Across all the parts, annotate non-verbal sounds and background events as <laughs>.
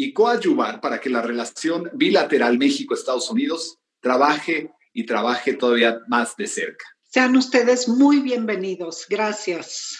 y coadyuvar para que la relación bilateral México-Estados Unidos trabaje y trabaje todavía más de cerca. Sean ustedes muy bienvenidos. Gracias.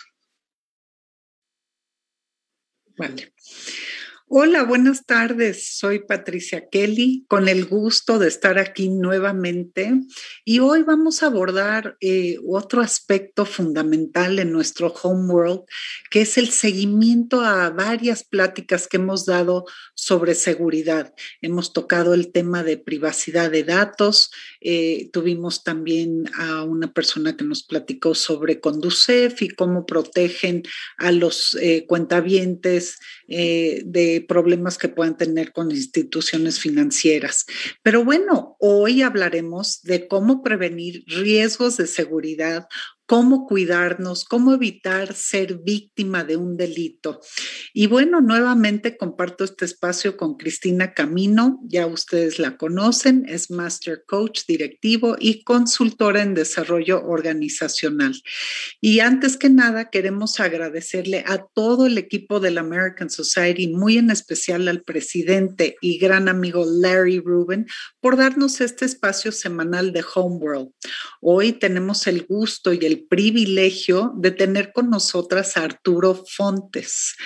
Hola, buenas tardes. Soy Patricia Kelly, con el gusto de estar aquí nuevamente. Y hoy vamos a abordar eh, otro aspecto fundamental en nuestro Homeworld, que es el seguimiento a varias pláticas que hemos dado sobre seguridad. Hemos tocado el tema de privacidad de datos. Eh, tuvimos también a una persona que nos platicó sobre Conducef y cómo protegen a los eh, cuentavientes de problemas que puedan tener con instituciones financieras. Pero bueno, hoy hablaremos de cómo prevenir riesgos de seguridad cómo cuidarnos, cómo evitar ser víctima de un delito. Y bueno, nuevamente comparto este espacio con Cristina Camino, ya ustedes la conocen, es Master Coach directivo y consultora en desarrollo organizacional. Y antes que nada, queremos agradecerle a todo el equipo de la American Society, muy en especial al presidente y gran amigo Larry Rubin, por darnos este espacio semanal de Homeworld. Hoy tenemos el gusto y el privilegio de tener con nosotras a Arturo Fontes.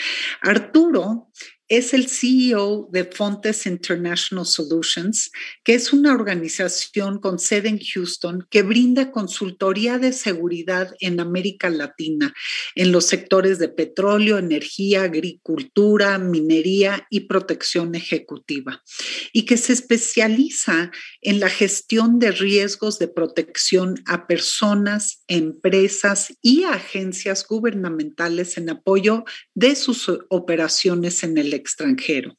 Arturo es el CEO de Fontes International Solutions, que es una organización con sede en Houston que brinda consultoría de seguridad en América Latina en los sectores de petróleo, energía, agricultura, minería y protección ejecutiva, y que se especializa en la gestión de riesgos de protección a personas, empresas y agencias gubernamentales en apoyo de sus operaciones en el extranjero.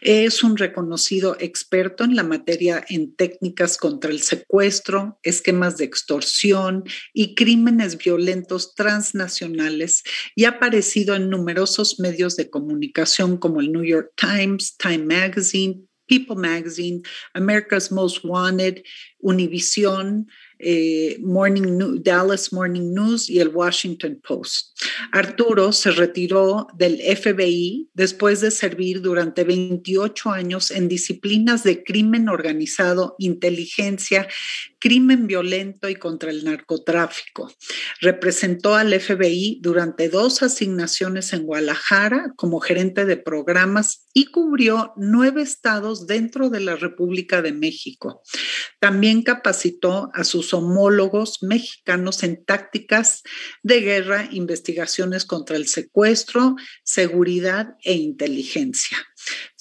Es un reconocido experto en la materia en técnicas contra el secuestro, esquemas de extorsión y crímenes violentos transnacionales y ha aparecido en numerosos medios de comunicación como el New York Times, Time Magazine, People Magazine, America's Most Wanted, Univision, eh, Morning Dallas Morning News y el Washington Post. Arturo se retiró del FBI después de servir durante 28 años en disciplinas de crimen organizado, inteligencia, crimen violento y contra el narcotráfico. Representó al FBI durante dos asignaciones en Guadalajara como gerente de programas y cubrió nueve estados dentro de la República de México. También capacitó a sus homólogos mexicanos en tácticas de guerra, investigaciones contra el secuestro, seguridad e inteligencia.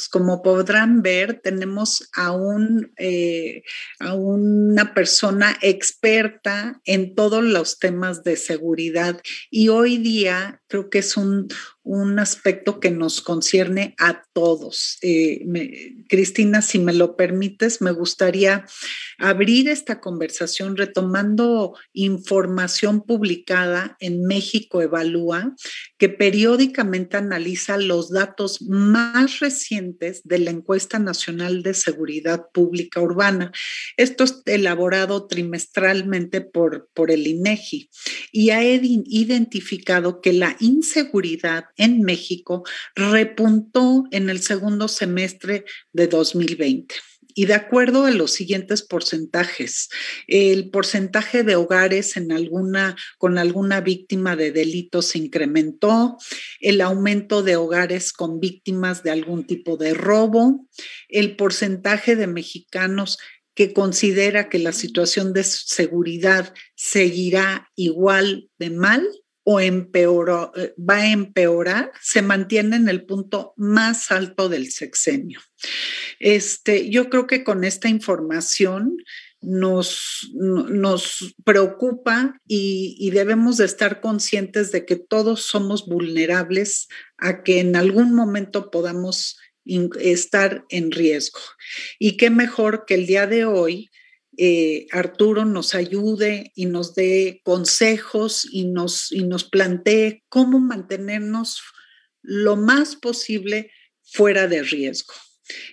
Como podrán ver, tenemos a, un, eh, a una persona experta en todos los temas de seguridad. Y hoy día creo que es un, un aspecto que nos concierne a todos. Eh, Cristina, si me lo permites, me gustaría abrir esta conversación retomando información publicada en México Evalúa, que periódicamente analiza los datos más recientes de la encuesta nacional de seguridad pública urbana. Esto es elaborado trimestralmente por, por el INEGI y ha identificado que la inseguridad en México repuntó en el segundo semestre de 2020 y de acuerdo a los siguientes porcentajes, el porcentaje de hogares con alguna víctima de delitos se incrementó, el aumento de hogares con víctimas de algún tipo de robo, el porcentaje de mexicanos que considera que la situación de seguridad seguirá igual de mal o empeoró, va a empeorar, se mantiene en el punto más alto del sexenio. Este, yo creo que con esta información nos, nos preocupa y, y, debemos de estar conscientes de que todos somos vulnerables a que en algún momento podamos estar en riesgo. Y qué mejor que el día de hoy eh, Arturo nos ayude y nos dé consejos y nos, y nos plantee cómo mantenernos lo más posible fuera de riesgo.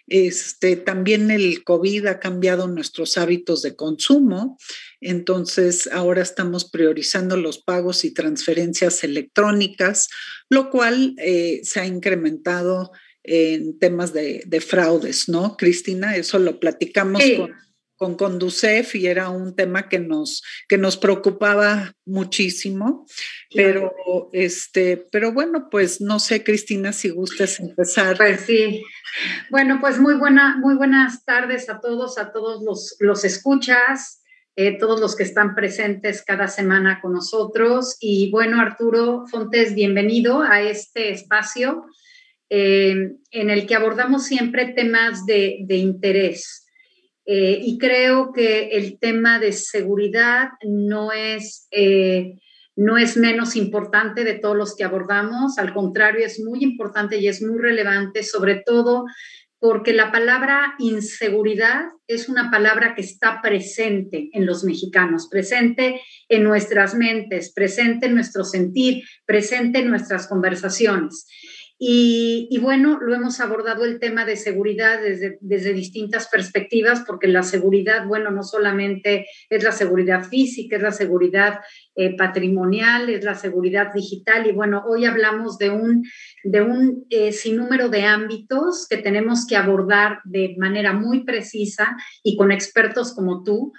Este, también el COVID ha cambiado nuestros hábitos de consumo, entonces ahora estamos priorizando los pagos y transferencias electrónicas, lo cual eh, se ha incrementado en temas de, fraudes, ¿no, Cristina? Eso lo platicamos con con Conducef y era un tema que nos, que nos preocupaba muchísimo. Pero, este, pero bueno, pues no sé, Cristina, si gustas empezar. Pues sí. Bueno, pues muy, buena, muy buenas tardes a todos, a todos los, los escuchas, eh, todos los que están presentes cada semana con nosotros. Y bueno, Arturo Fontes, bienvenido a este espacio eh, en el que abordamos siempre temas de, de interés. Eh, y creo que el tema de seguridad no es, eh, no es menos importante de todos los que abordamos, al contrario, es muy importante y es muy relevante, sobre todo porque la palabra inseguridad es una palabra que está presente en los mexicanos, presente en nuestras mentes, presente en nuestro sentir, presente en nuestras conversaciones. Y, bueno, lo hemos abordado el tema de seguridad desde, desde, distintas perspectivas, porque la seguridad, bueno, no solamente es la seguridad física, es la seguridad eh, patrimonial, es la seguridad digital. Y bueno, hoy hablamos de un, de un eh, sinnúmero de ámbitos que tenemos que abordar de manera muy precisa y con expertos como tú,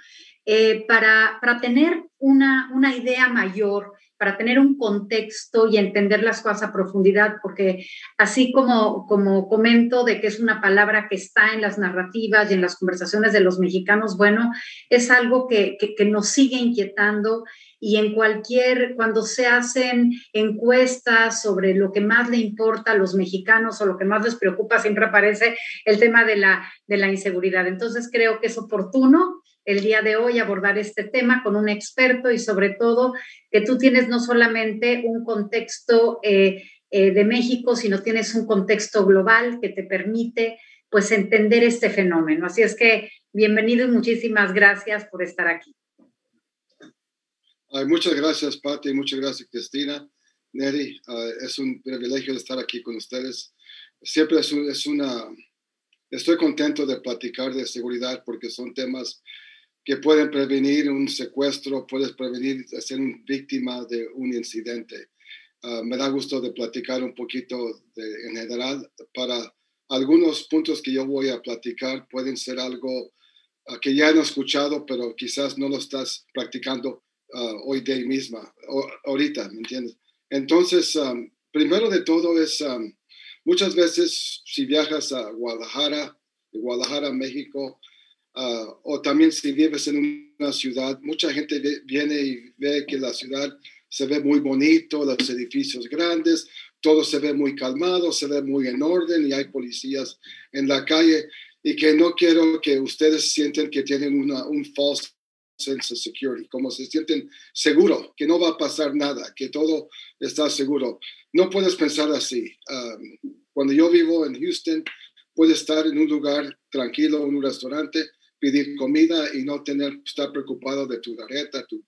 eh, para, para tener una, una idea mayor para tener un contexto y entender las cosas a profundidad, porque así como, como comento de que es una palabra que está en las narrativas y en las conversaciones de los mexicanos, bueno, es algo que, que, nos sigue inquietando y en cualquier, cuando se hacen encuestas sobre lo que más le importa a los mexicanos o lo que más les preocupa, siempre aparece el tema de la, de la inseguridad. Entonces creo que es oportuno el día de hoy abordar este tema con un experto y sobre todo que tú tienes no solamente un contexto eh, eh, de México, sino tienes un contexto global que te permite pues entender este fenómeno. Así es que bienvenido y muchísimas gracias por estar aquí. muchas gracias, Pati, muchas gracias, Cristina. Neri, es un privilegio estar aquí con ustedes. Siempre es, es una... Estoy contento de platicar de seguridad porque son temas que pueden prevenir un secuestro, puedes prevenir ser víctima de un incidente. Ah, me da gusto de platicar un poquito en general. Para algunos puntos que yo voy a platicar pueden ser algo ah, que ya han escuchado, pero quizás no lo estás practicando ah, hoy de misma, ahorita, ¿me entiendes? Entonces, primero de todo es, muchas veces si viajas a Guadalajara, de Guadalajara a México, o también si vives en una ciudad, mucha gente viene y ve que la ciudad se ve muy bonito, los edificios grandes, todo se ve muy calmado, se ve muy en orden y hay policías en la calle y que no quiero que ustedes sienten que tienen una, un false sense of security, como se sienten seguro, que no va a pasar nada, que todo está seguro. No puedes pensar así. Um, cuando yo vivo en Houston, puedes estar en un lugar tranquilo, en un restaurante, pedir comida y no tener, estar preocupado de tu tarjeta, tu,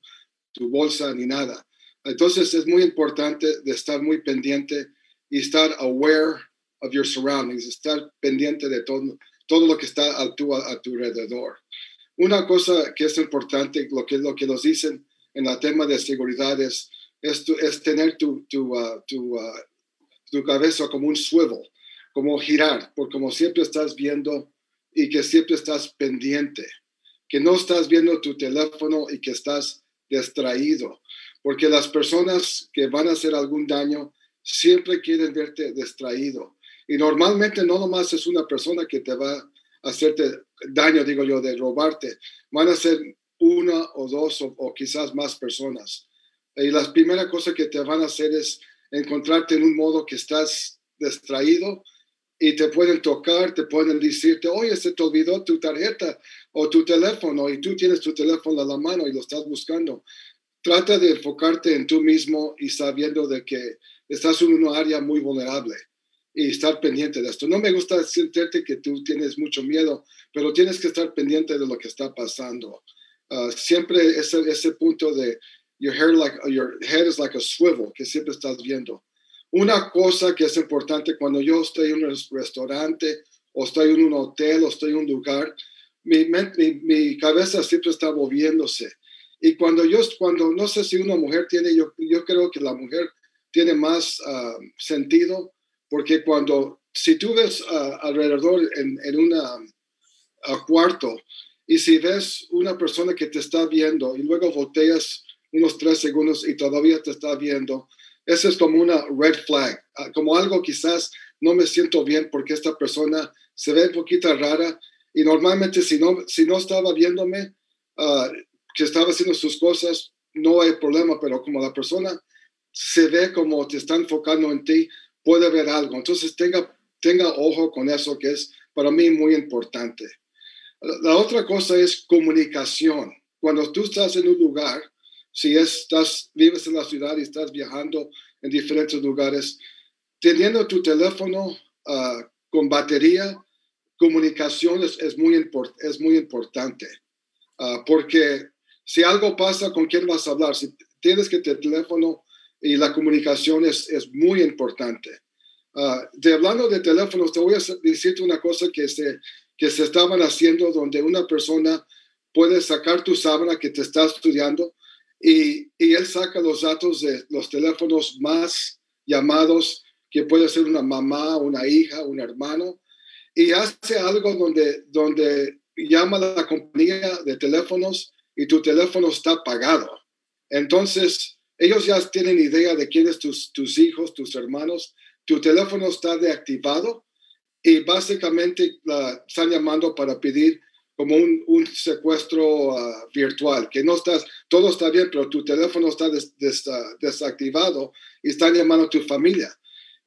tu bolsa ni nada. Entonces es muy importante de estar muy pendiente y estar aware of your surroundings, estar pendiente de todo, todo lo que está a tu, a tu alrededor. Una cosa que es importante, lo que, lo que nos dicen en el tema de seguridad es, es, tener tu, tu, uh, tu, uh, tu cabeza como un swivel, como girar, porque como siempre estás viendo y que siempre estás pendiente, que no estás viendo tu teléfono y que estás distraído porque las personas que van a hacer algún daño siempre quieren verte distraído. Y normalmente no nomás es una persona que te va a hacerte daño, digo yo, de robarte. Van a ser una o dos o, quizás más personas. Y la primera cosa que te van a hacer es encontrarte en un modo que estás distraído y te pueden tocar, te pueden decirte, oye, se te olvidó tu tarjeta o tu teléfono y tú tienes tu teléfono a la mano y lo estás buscando trata de enfocarte en tú mismo y sabiendo de que estás en una área muy vulnerable y estar pendiente de esto. No me gusta sentirte que tú tienes mucho miedo, pero tienes que estar pendiente de lo que está pasando. Ah, siempre ese, ese punto de your, hair like, your head is like a swivel, que siempre estás viendo. Una cosa que es importante cuando yo estoy en un restaurante o estoy en un hotel o estoy en un lugar, mi, mi, cabeza siempre está moviéndose. Y cuando yo, cuando no sé si una mujer tiene, yo, yo creo que la mujer tiene más ah, sentido, porque cuando, si tú ves ah, alrededor en, en un ah, cuarto y si ves una persona que te está viendo y luego volteas unos tres segundos y todavía te está viendo, eso es como una red flag, como algo quizás no me siento bien porque esta persona se ve un poquito rara y normalmente si no, si no estaba viéndome, que estaba haciendo sus cosas, no hay problema, pero como la persona se ve como te está enfocando en ti, puede ver algo. Entonces tenga, tenga ojo con eso que es para mí muy importante. La otra cosa es comunicación. Cuando tú estás en un lugar, si estás, vives en la ciudad y estás viajando en diferentes lugares, teniendo tu teléfono ah, con batería, comunicación es, muy, es muy importante. Ah, porque si algo pasa, ¿con quién vas a hablar? Si tienes que tener teléfono y la comunicación es, es muy importante. Uh, de hablando de teléfonos, te voy a decirte una cosa que se, que se estaban haciendo donde una persona puede sacar tu sábana que te está estudiando y, él saca los datos de los teléfonos más llamados, que puede ser una mamá, una hija, un hermano, y hace algo donde, donde llama a la compañía de teléfonos y tu teléfono está apagado. Entonces, ellos ya tienen idea de quiénes tus, tus hijos, tus hermanos. Tu teléfono está deactivado y básicamente están llamando para pedir como un, secuestro ah, virtual, que no estás, todo está bien, pero tu teléfono está desactivado y están llamando a tu familia.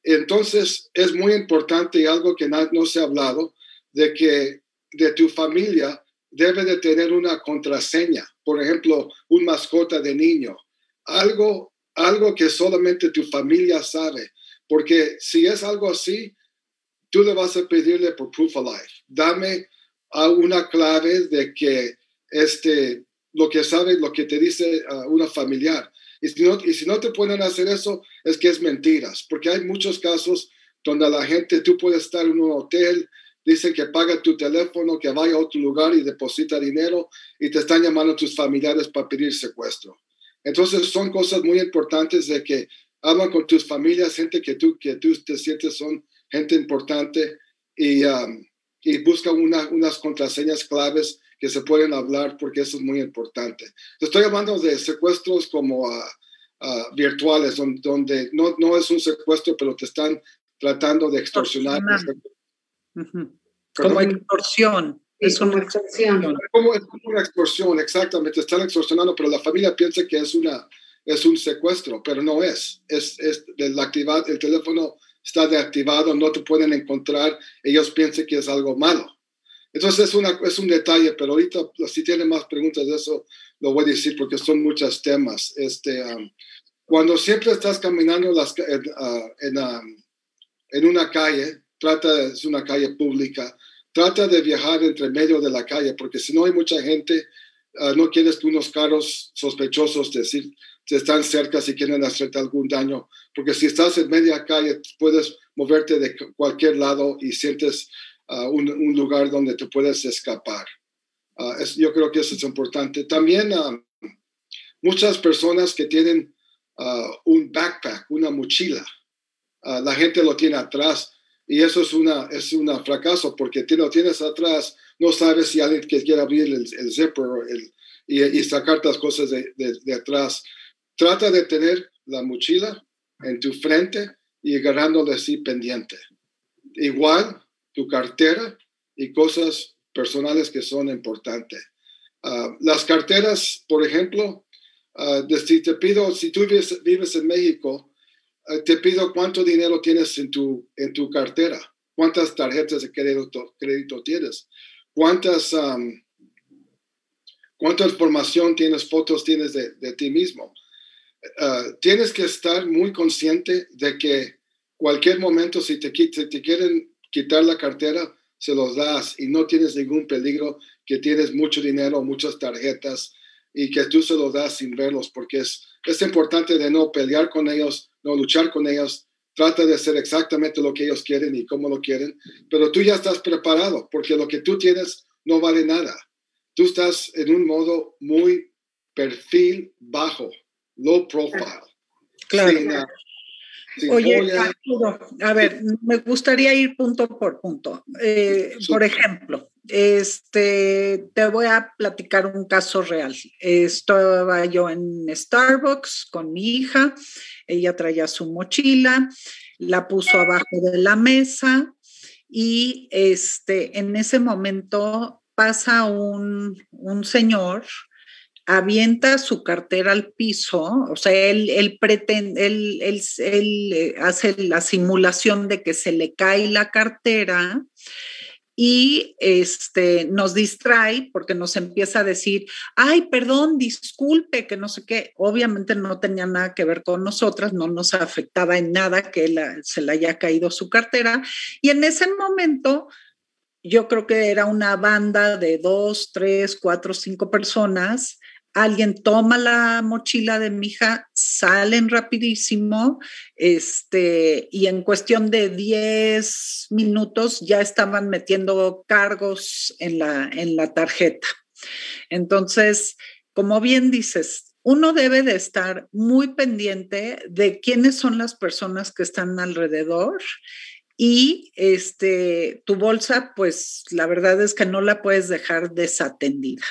Entonces, es muy importante algo que no, no se ha hablado, de que de tu familia debe de tener una contraseña, por ejemplo, un mascota de niño, algo, algo que solamente tu familia sabe, porque si es algo así, tú le vas a pedirle por proof of life, dame una clave de que este, lo que sabe, lo que te dice una familiar. Y si, no, y si no te pueden hacer eso, es que es mentiras, porque hay muchos casos donde la gente, tú puedes estar en un hotel, dicen que paga tu teléfono, que vaya a otro lugar y deposita dinero y te están llamando tus familiares para pedir secuestro. Entonces son cosas muy importantes de que hablan con tus familias, gente que tú, que tú te sientes son gente importante y, um, y busca unas contraseñas claves que se pueden hablar porque eso es muy importante. Estoy hablando de secuestros como uh, uh, virtuales, donde, no, no, es un secuestro, pero te están tratando de extorsionar. Como extorsión. Es una extorsión. Como, es una extorsión, exactamente. Están extorsionando, pero la familia piensa que es, una, es un secuestro, pero no es. Es, es el, activar, el teléfono está deactivado, no te pueden encontrar, ellos piensan que es algo malo. Entonces es, una, es un detalle, pero ahorita si tienen más preguntas de eso, lo voy a decir porque son muchos temas. Este, um, cuando siempre estás caminando las, en, uh, en, um, en, una calle, trata es una calle pública, trata de viajar entre medio de la calle, porque si no hay mucha gente, uh, no quieres unos carros sospechosos te están cerca si quieren hacerte algún daño, porque si estás en media calle puedes moverte de cualquier lado y sientes un, lugar donde te puedes escapar. Ah, yo creo que eso es importante. También ah, muchas personas que tienen un backpack, una mochila, la gente lo tiene atrás y eso es una es un fracaso porque te lo tienes atrás, no sabes si alguien quiere abrir el, zipper y, y, sacar las cosas de, de, atrás. Trata de tener la mochila en tu frente y agarrándole así pendiente. Igual tu cartera y cosas personales que son importantes. Ah, las carteras, por ejemplo, uh, si te pido, si tú vives, vives en México, ah, te pido cuánto dinero tienes en tu, en tu cartera, cuántas tarjetas de crédito, crédito tienes, cuántas, cuánta información tienes, fotos tienes de, de ti mismo. Tienes que estar muy consciente de que cualquier momento, si te, si te quieren quitar la cartera, se los das y no tienes ningún peligro que tienes mucho dinero, muchas tarjetas y que tú se los das sin verlos, porque es, es importante de no pelear con ellos, no luchar con ellos, trata de hacer exactamente lo que ellos quieren y cómo lo quieren, pero tú ya estás preparado, porque lo que tú tienes no vale nada. Tú estás en un modo muy perfil bajo, low profile. Claro. Oye, a ver, me gustaría ir punto por punto. Eh, por ejemplo, este, te voy a platicar un caso real. Estaba yo en Starbucks con mi hija, ella traía su mochila, la puso abajo de la mesa y este, en ese momento pasa un, un señor avienta su cartera al piso, o sea, él, él pretende, él, él, eh, hace la simulación de que se le cae la cartera y este, nos distrae porque nos empieza a decir, ay, perdón, disculpe, que no sé qué. Obviamente no tenía nada que ver con nosotras, no nos afectaba en nada que se le haya caído su cartera. Y en ese momento, yo creo que era una banda de dos, tres, cuatro, cinco personas alguien toma la mochila de mi hija, salen rapidísimo, este, y en cuestión de 10 minutos ya estaban metiendo cargos en la, en la tarjeta. Entonces, como bien dices, uno debe de estar muy pendiente de quiénes son las personas que están alrededor y este, tu bolsa, pues la verdad es que no la puedes dejar desatendida.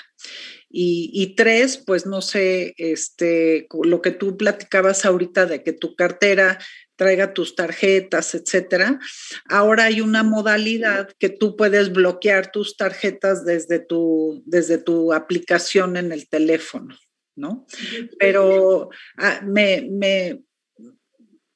Y, tres, pues no sé, este, lo que tú platicabas ahorita de que tu cartera traiga tus tarjetas, etcétera. Ahora hay una modalidad que tú puedes bloquear tus tarjetas desde tu, desde tu aplicación en el teléfono, ¿no? Pero ah, me, me,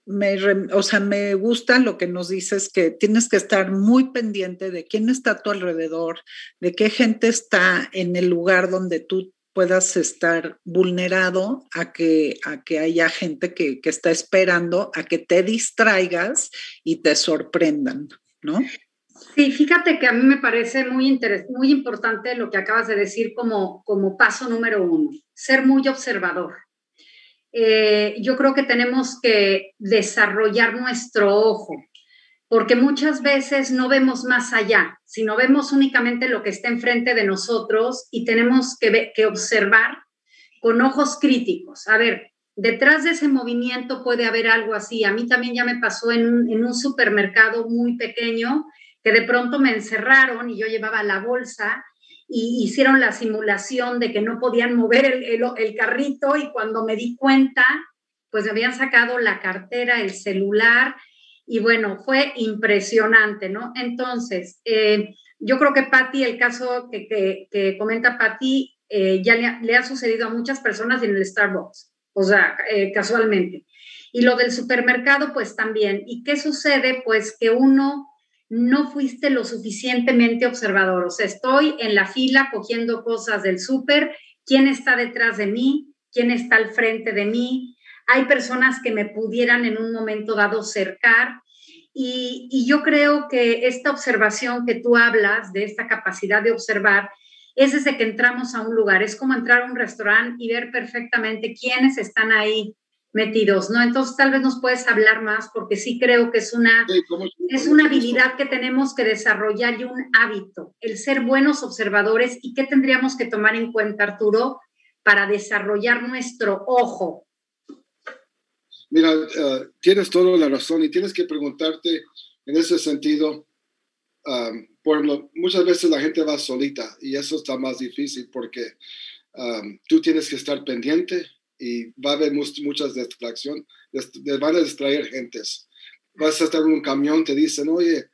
me, o sea, me gusta lo que nos dices, que tienes que estar muy pendiente de quién está a tu alrededor, de qué gente está en el lugar donde tú puedas estar vulnerado a que, a que haya gente que, que está esperando a que te distraigas y te sorprendan, ¿no? Sí, fíjate que a mí me parece muy, muy importante lo que acabas de decir como, como paso número uno, ser muy observador. Eh, yo creo que tenemos que desarrollar nuestro ojo. porque muchas veces no vemos más allá, sino vemos únicamente lo que está enfrente de nosotros y tenemos que, que observar con ojos críticos. A ver, detrás de ese movimiento puede haber algo así. A mí también ya me pasó en un, en un supermercado muy pequeño que de pronto me encerraron y yo llevaba la bolsa y hicieron la simulación de que no podían mover el, el, carrito y cuando me di cuenta, pues me habían sacado la cartera, el celular y bueno, fue impresionante, ¿no? Entonces, eh, yo creo que Patti, el caso que, que, que comenta Patti, eh, ya le, le, ha sucedido a muchas personas en el Starbucks, o sea, eh, casualmente. Y lo del supermercado, pues también. ¿Y qué sucede? Pues que uno no fuiste lo suficientemente observador. O sea, estoy en la fila cogiendo cosas del súper, quién está detrás de mí, quién está al frente de mí, hay personas que me pudieran en un momento dado cercar. Y, y, yo creo que esta observación que tú hablas, de esta capacidad de observar, es desde que entramos a un lugar. Es como entrar a un restaurante y ver perfectamente quiénes están ahí metidos, ¿no? Entonces tal vez nos puedes hablar más porque sí creo que es una, sí, ¿cómo, cómo, es una habilidad que tenemos que desarrollar y un hábito, el ser buenos observadores y qué tendríamos que tomar en cuenta, Arturo, para desarrollar nuestro ojo Mira, uh, tienes toda la razón y tienes que preguntarte en ese sentido, um, por ejemplo, muchas veces la gente va solita y eso está más difícil porque um, tú tienes que estar pendiente y va a haber muchas distracciones, van a distraer gentes. Vas a estar en un camión, te dicen, oye,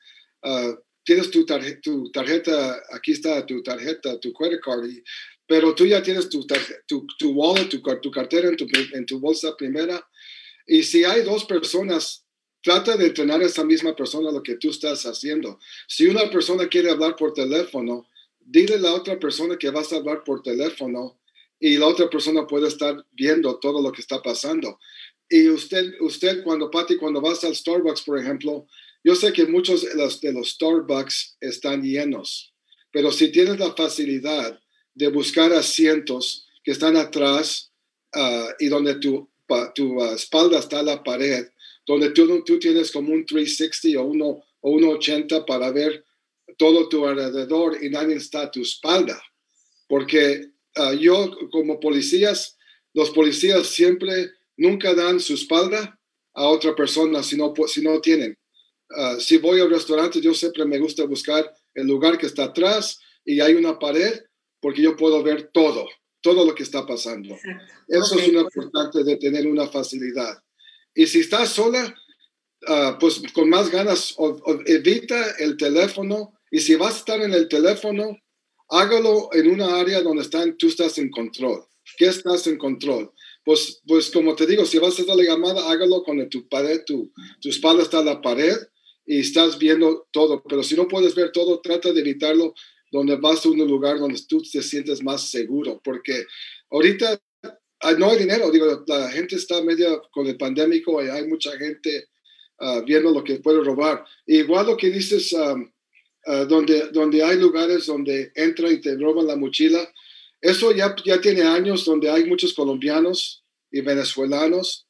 uh, tienes tu, tarjeta, tu tarjeta, aquí está tu tarjeta, tu credit card, y, pero tú ya tienes tu, tu, tu wallet, tu, tu cartera en tu, en tu bolsa primera y si hay dos personas, trata de entrenar a esa misma persona lo que tú estás haciendo. Si una persona quiere hablar por teléfono, dile a la otra persona que vas a hablar por teléfono y la otra persona puede estar viendo todo lo que está pasando. Y usted, usted cuando, Pati, cuando vas al Starbucks, por ejemplo, yo sé que muchos de los, de los Starbucks están llenos, pero si tienes la facilidad de buscar asientos que están atrás uh, y donde tú tu uh, espalda está a la pared, donde tú, tú tienes como un 360 o, uno, o 180 para ver todo tu alrededor y nadie está a tu espalda. Porque uh, yo como policías, los policías siempre nunca dan su espalda a otra persona si no, si no tienen. Uh, si voy al restaurante, yo siempre me gusta buscar el lugar que está atrás y hay una pared porque yo puedo ver todo todo lo que está pasando. Exacto. Eso okay. es una importante de tener una facilidad. Y si estás sola, uh, pues con más ganas, o, o evita el teléfono. Y si vas a estar en el teléfono, hágalo en una área donde están, tú estás en control. ¿Qué estás en control? Pues, pues como te digo, si vas a hacer la llamada, hágalo con tu pared, tu, tu espalda está en la pared y estás viendo todo. Pero si no puedes ver todo, trata de evitarlo donde vas a un lugar donde tú te sientes más seguro, porque ahorita ah, no hay dinero, digo, la gente está media con el pandémico y hay mucha gente uh, viendo lo que puede robar. igual lo que dices, uh, donde, donde hay lugares donde entra y te roban la mochila, eso ya, ya tiene años donde hay muchos colombianos y venezolanos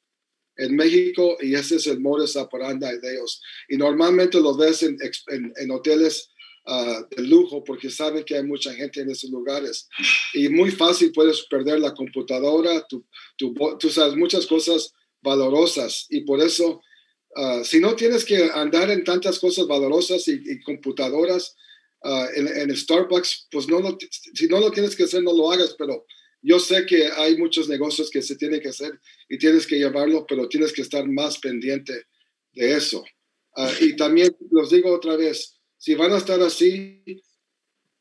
en México y ese es el modus operandi de ellos. Y normalmente los ves en, en, en hoteles uh, de lujo porque saben que hay mucha gente en esos lugares. Y muy fácil puedes perder la computadora, tú, tú sabes muchas cosas valorosas y por eso, uh, si no tienes que andar en tantas cosas valorosas y, y computadoras uh, en, en, Starbucks, pues no lo, si no lo tienes que hacer, no lo hagas, pero yo sé que hay muchos negocios que se tienen que hacer y tienes que llevarlo, pero tienes que estar más pendiente de eso. Uh, y también los digo otra vez, si van a estar así,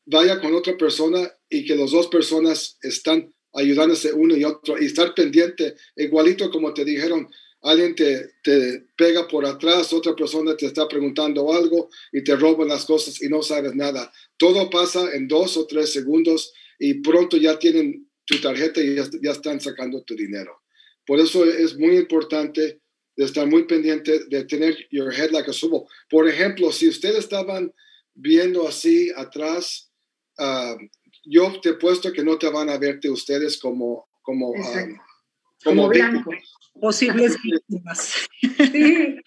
vaya con otra persona y que las dos personas están ayudándose uno y otro y estar pendiente, igualito como te dijeron, alguien te, te pega por atrás, otra persona te está preguntando algo y te roban las cosas y no sabes nada. Todo pasa en dos o tres segundos y pronto ya tienen tu tarjeta y ya, ya están sacando tu dinero. Por eso es muy importante estar muy pendiente de tener your head like a swivel. Por ejemplo, si ustedes estaban viendo así atrás, uh, yo te he puesto que no te van a verte ustedes como como um, como, como blanco. Posibles <laughs> víctimas. sí, <laughs>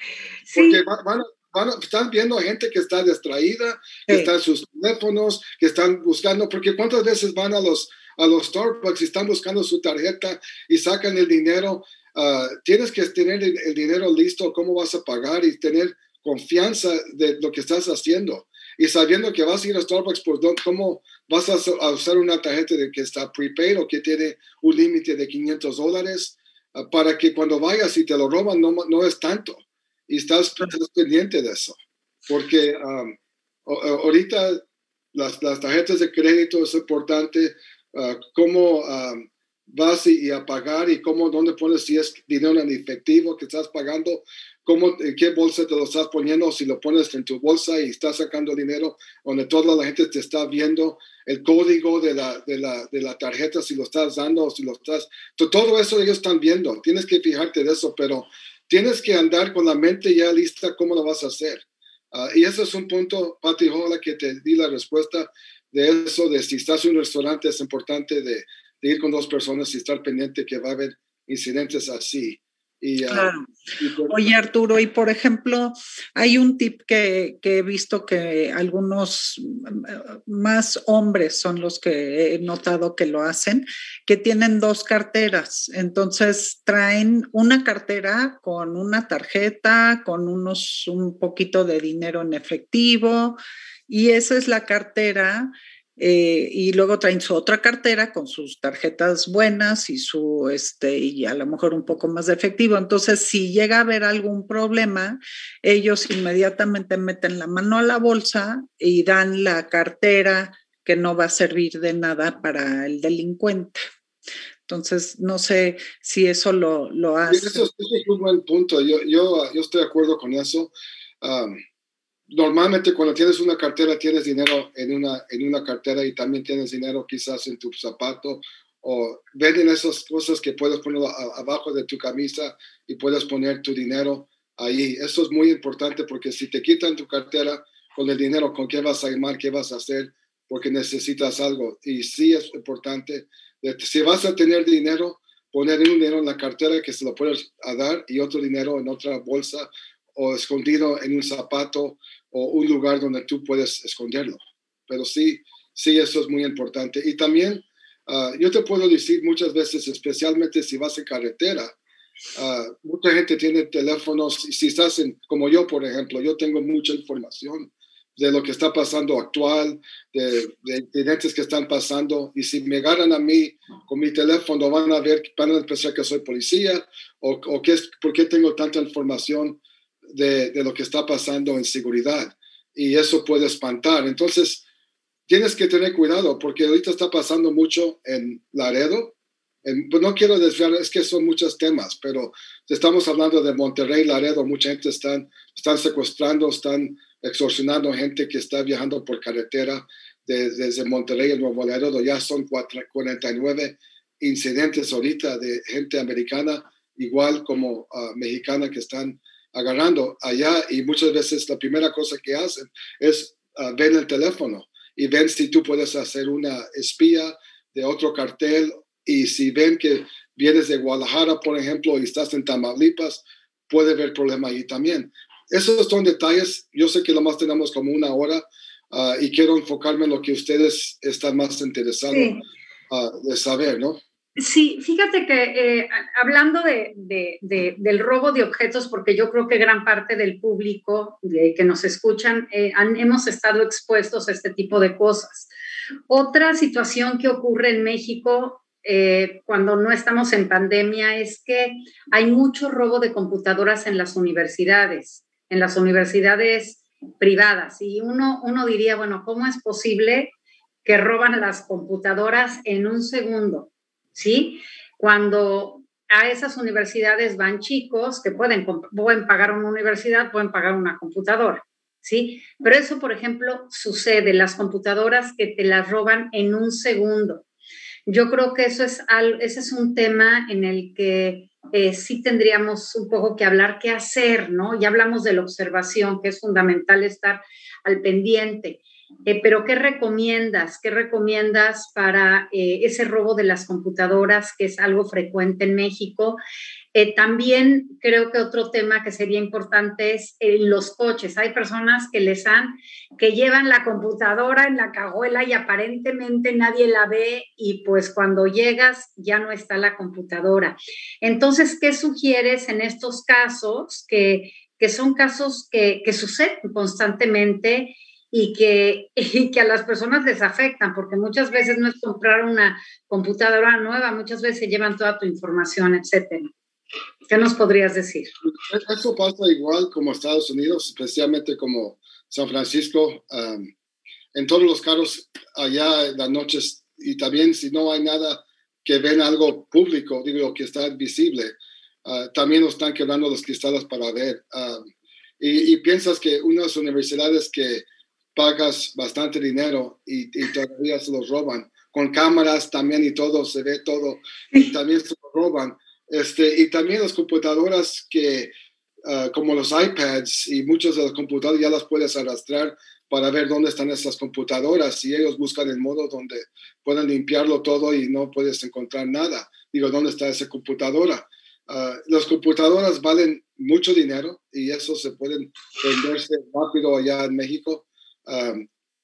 sí. Porque van, van, están viendo gente que está distraída, que está en sus teléfonos, que están buscando, porque cuántas veces van a los, a los Starbucks y están buscando su tarjeta y sacan el dinero. Ah, tienes que tener el, dinero listo, cómo vas a pagar y tener confianza de lo que estás haciendo. Y sabiendo que vas a ir a Starbucks, por cómo vas a, usar una tarjeta de que está prepaid o que tiene un límite de 500 dólares ah, para que cuando vayas y te lo roban no, no es tanto. Y estás, pendiente de eso. Porque ahorita las, las, tarjetas de crédito es importante, uh, cómo vas y, a pagar y cómo, dónde pones si es dinero en efectivo que estás pagando, cómo, en qué bolsa te lo estás poniendo, si lo pones en tu bolsa y estás sacando dinero, donde toda la gente te está viendo, el código de la, de la, de la tarjeta, si lo estás dando o si lo estás... Todo eso ellos están viendo, tienes que fijarte de eso, pero tienes que andar con la mente ya lista cómo lo vas a hacer. Ah, y ese es un punto, Pati Hola, que te di la respuesta de eso, de si estás en un restaurante es importante de, de ir con dos personas y estar pendiente que va a haber incidentes así. Y, pues Oye, Arturo, y por ejemplo, hay un tip que, he visto que algunos mm, más hombres son los que he notado que lo hacen, que tienen dos carteras. Entonces traen una cartera con una tarjeta, con unos un poquito de dinero en efectivo, y esa es la cartera eh, y luego traen su otra cartera con sus tarjetas buenas y su, este, y a lo mejor un poco más de efectivo. Entonces, si llega a haber algún problema, ellos inmediatamente meten la mano a la bolsa y dan la cartera que no va a servir de nada para el delincuente. Entonces, no sé si eso lo, lo hace. Eso, es un buen punto. Yo, yo, yo estoy de acuerdo con eso normalmente cuando tienes una cartera tienes dinero en una, en una cartera y también tienes dinero quizás en tu zapato o venden esas cosas que puedes poner abajo de tu camisa y puedes poner tu dinero ahí. Eso es muy importante porque si te quitan tu cartera con el dinero, ¿con qué vas a llamar? ¿Qué vas a hacer? Porque necesitas algo. Y sí es importante, si vas a tener dinero, poner un dinero en la cartera que se lo puedes dar y otro dinero en otra bolsa o escondido en un zapato o un lugar donde tú puedes esconderlo. Pero sí, sí, eso es muy importante. Y también, ah, yo te puedo decir muchas veces, especialmente si vas en carretera, ah, mucha gente tiene teléfonos, y si estás en, como yo, por ejemplo, yo tengo mucha información de lo que está pasando actual, de, de incidentes que están pasando, y si me agarran a mí con mi teléfono, van a ver, van a pensar que soy policía, o, o que es, por qué tengo tanta información de, lo que está pasando en seguridad y eso puede espantar. Entonces, tienes que tener cuidado porque ahorita está pasando mucho en Laredo. pues no quiero desviar, es que son muchos temas, pero estamos hablando de Monterrey, Laredo, mucha gente están, están secuestrando, están extorsionando gente que está viajando por carretera desde Monterrey a Nuevo Laredo. Ya son 49 incidentes ahorita de gente americana, igual como ah, mexicana, que están agarrando allá y muchas veces la primera cosa que hacen es uh, ven el teléfono y ven si tú puedes hacer una espía de otro cartel y si ven que vienes de Guadalajara, por ejemplo, y estás en Tamaulipas, puede haber problema ahí también. Esos son detalles. Yo sé que lo más tenemos como una hora uh, y quiero enfocarme en lo que ustedes están más interesados uh, de saber, ¿no? Sí, fíjate que eh, hablando de, del robo de objetos, porque yo creo que gran parte del público que nos escuchan eh, hemos estado expuestos a este tipo de cosas. Otra situación que ocurre en México eh, cuando no estamos en pandemia es que hay mucho robo de computadoras en las universidades, en las universidades privadas. Y uno, uno diría, bueno, ¿cómo es posible que roban las computadoras en un segundo? ¿Sí? Cuando a esas universidades van chicos que pueden, pueden pagar una universidad, pueden pagar una computadora, ¿sí? Pero eso, por ejemplo, sucede, las computadoras que te las roban en un segundo. Yo creo que eso es, ese es un tema en el que eh, sí tendríamos un poco que hablar qué hacer, ¿no? Ya hablamos de la observación, que es fundamental estar al pendiente. Eh, pero ¿qué recomiendas? ¿Qué recomiendas para eh, ese robo de las computadoras, que es algo frecuente en México? Eh, también creo que otro tema que sería importante es los coches. Hay personas que les han, que llevan la computadora en la cajuela y aparentemente nadie la ve y pues cuando llegas ya no está la computadora. Entonces, ¿qué sugieres en estos casos que, que son casos que, que suceden constantemente? Y que, <laughs> que a las personas les afectan, porque muchas veces no es comprar una computadora nueva, muchas veces se llevan toda tu información, etcétera. ¿Qué nos podrías decir? Eso pasa igual como Estados Unidos, especialmente como San Francisco. en todos los carros allá las noches y también si no hay nada que ven algo público, digo, que está visible, uh, también nos están quebrando los cristales para ver. y, y, piensas que unas universidades que pagas bastante dinero y, todavía se los roban. Con cámaras también y todo, se ve todo y también se los roban. Este, y también las computadoras que, ah, como los iPads y muchas de las computadoras ya las puedes arrastrar para ver dónde están esas computadoras y ellos buscan el modo donde pueden limpiarlo todo y no puedes encontrar nada. Digo, ¿dónde está esa computadora? Uh, las computadoras valen mucho dinero y eso se pueden venderse rápido allá en México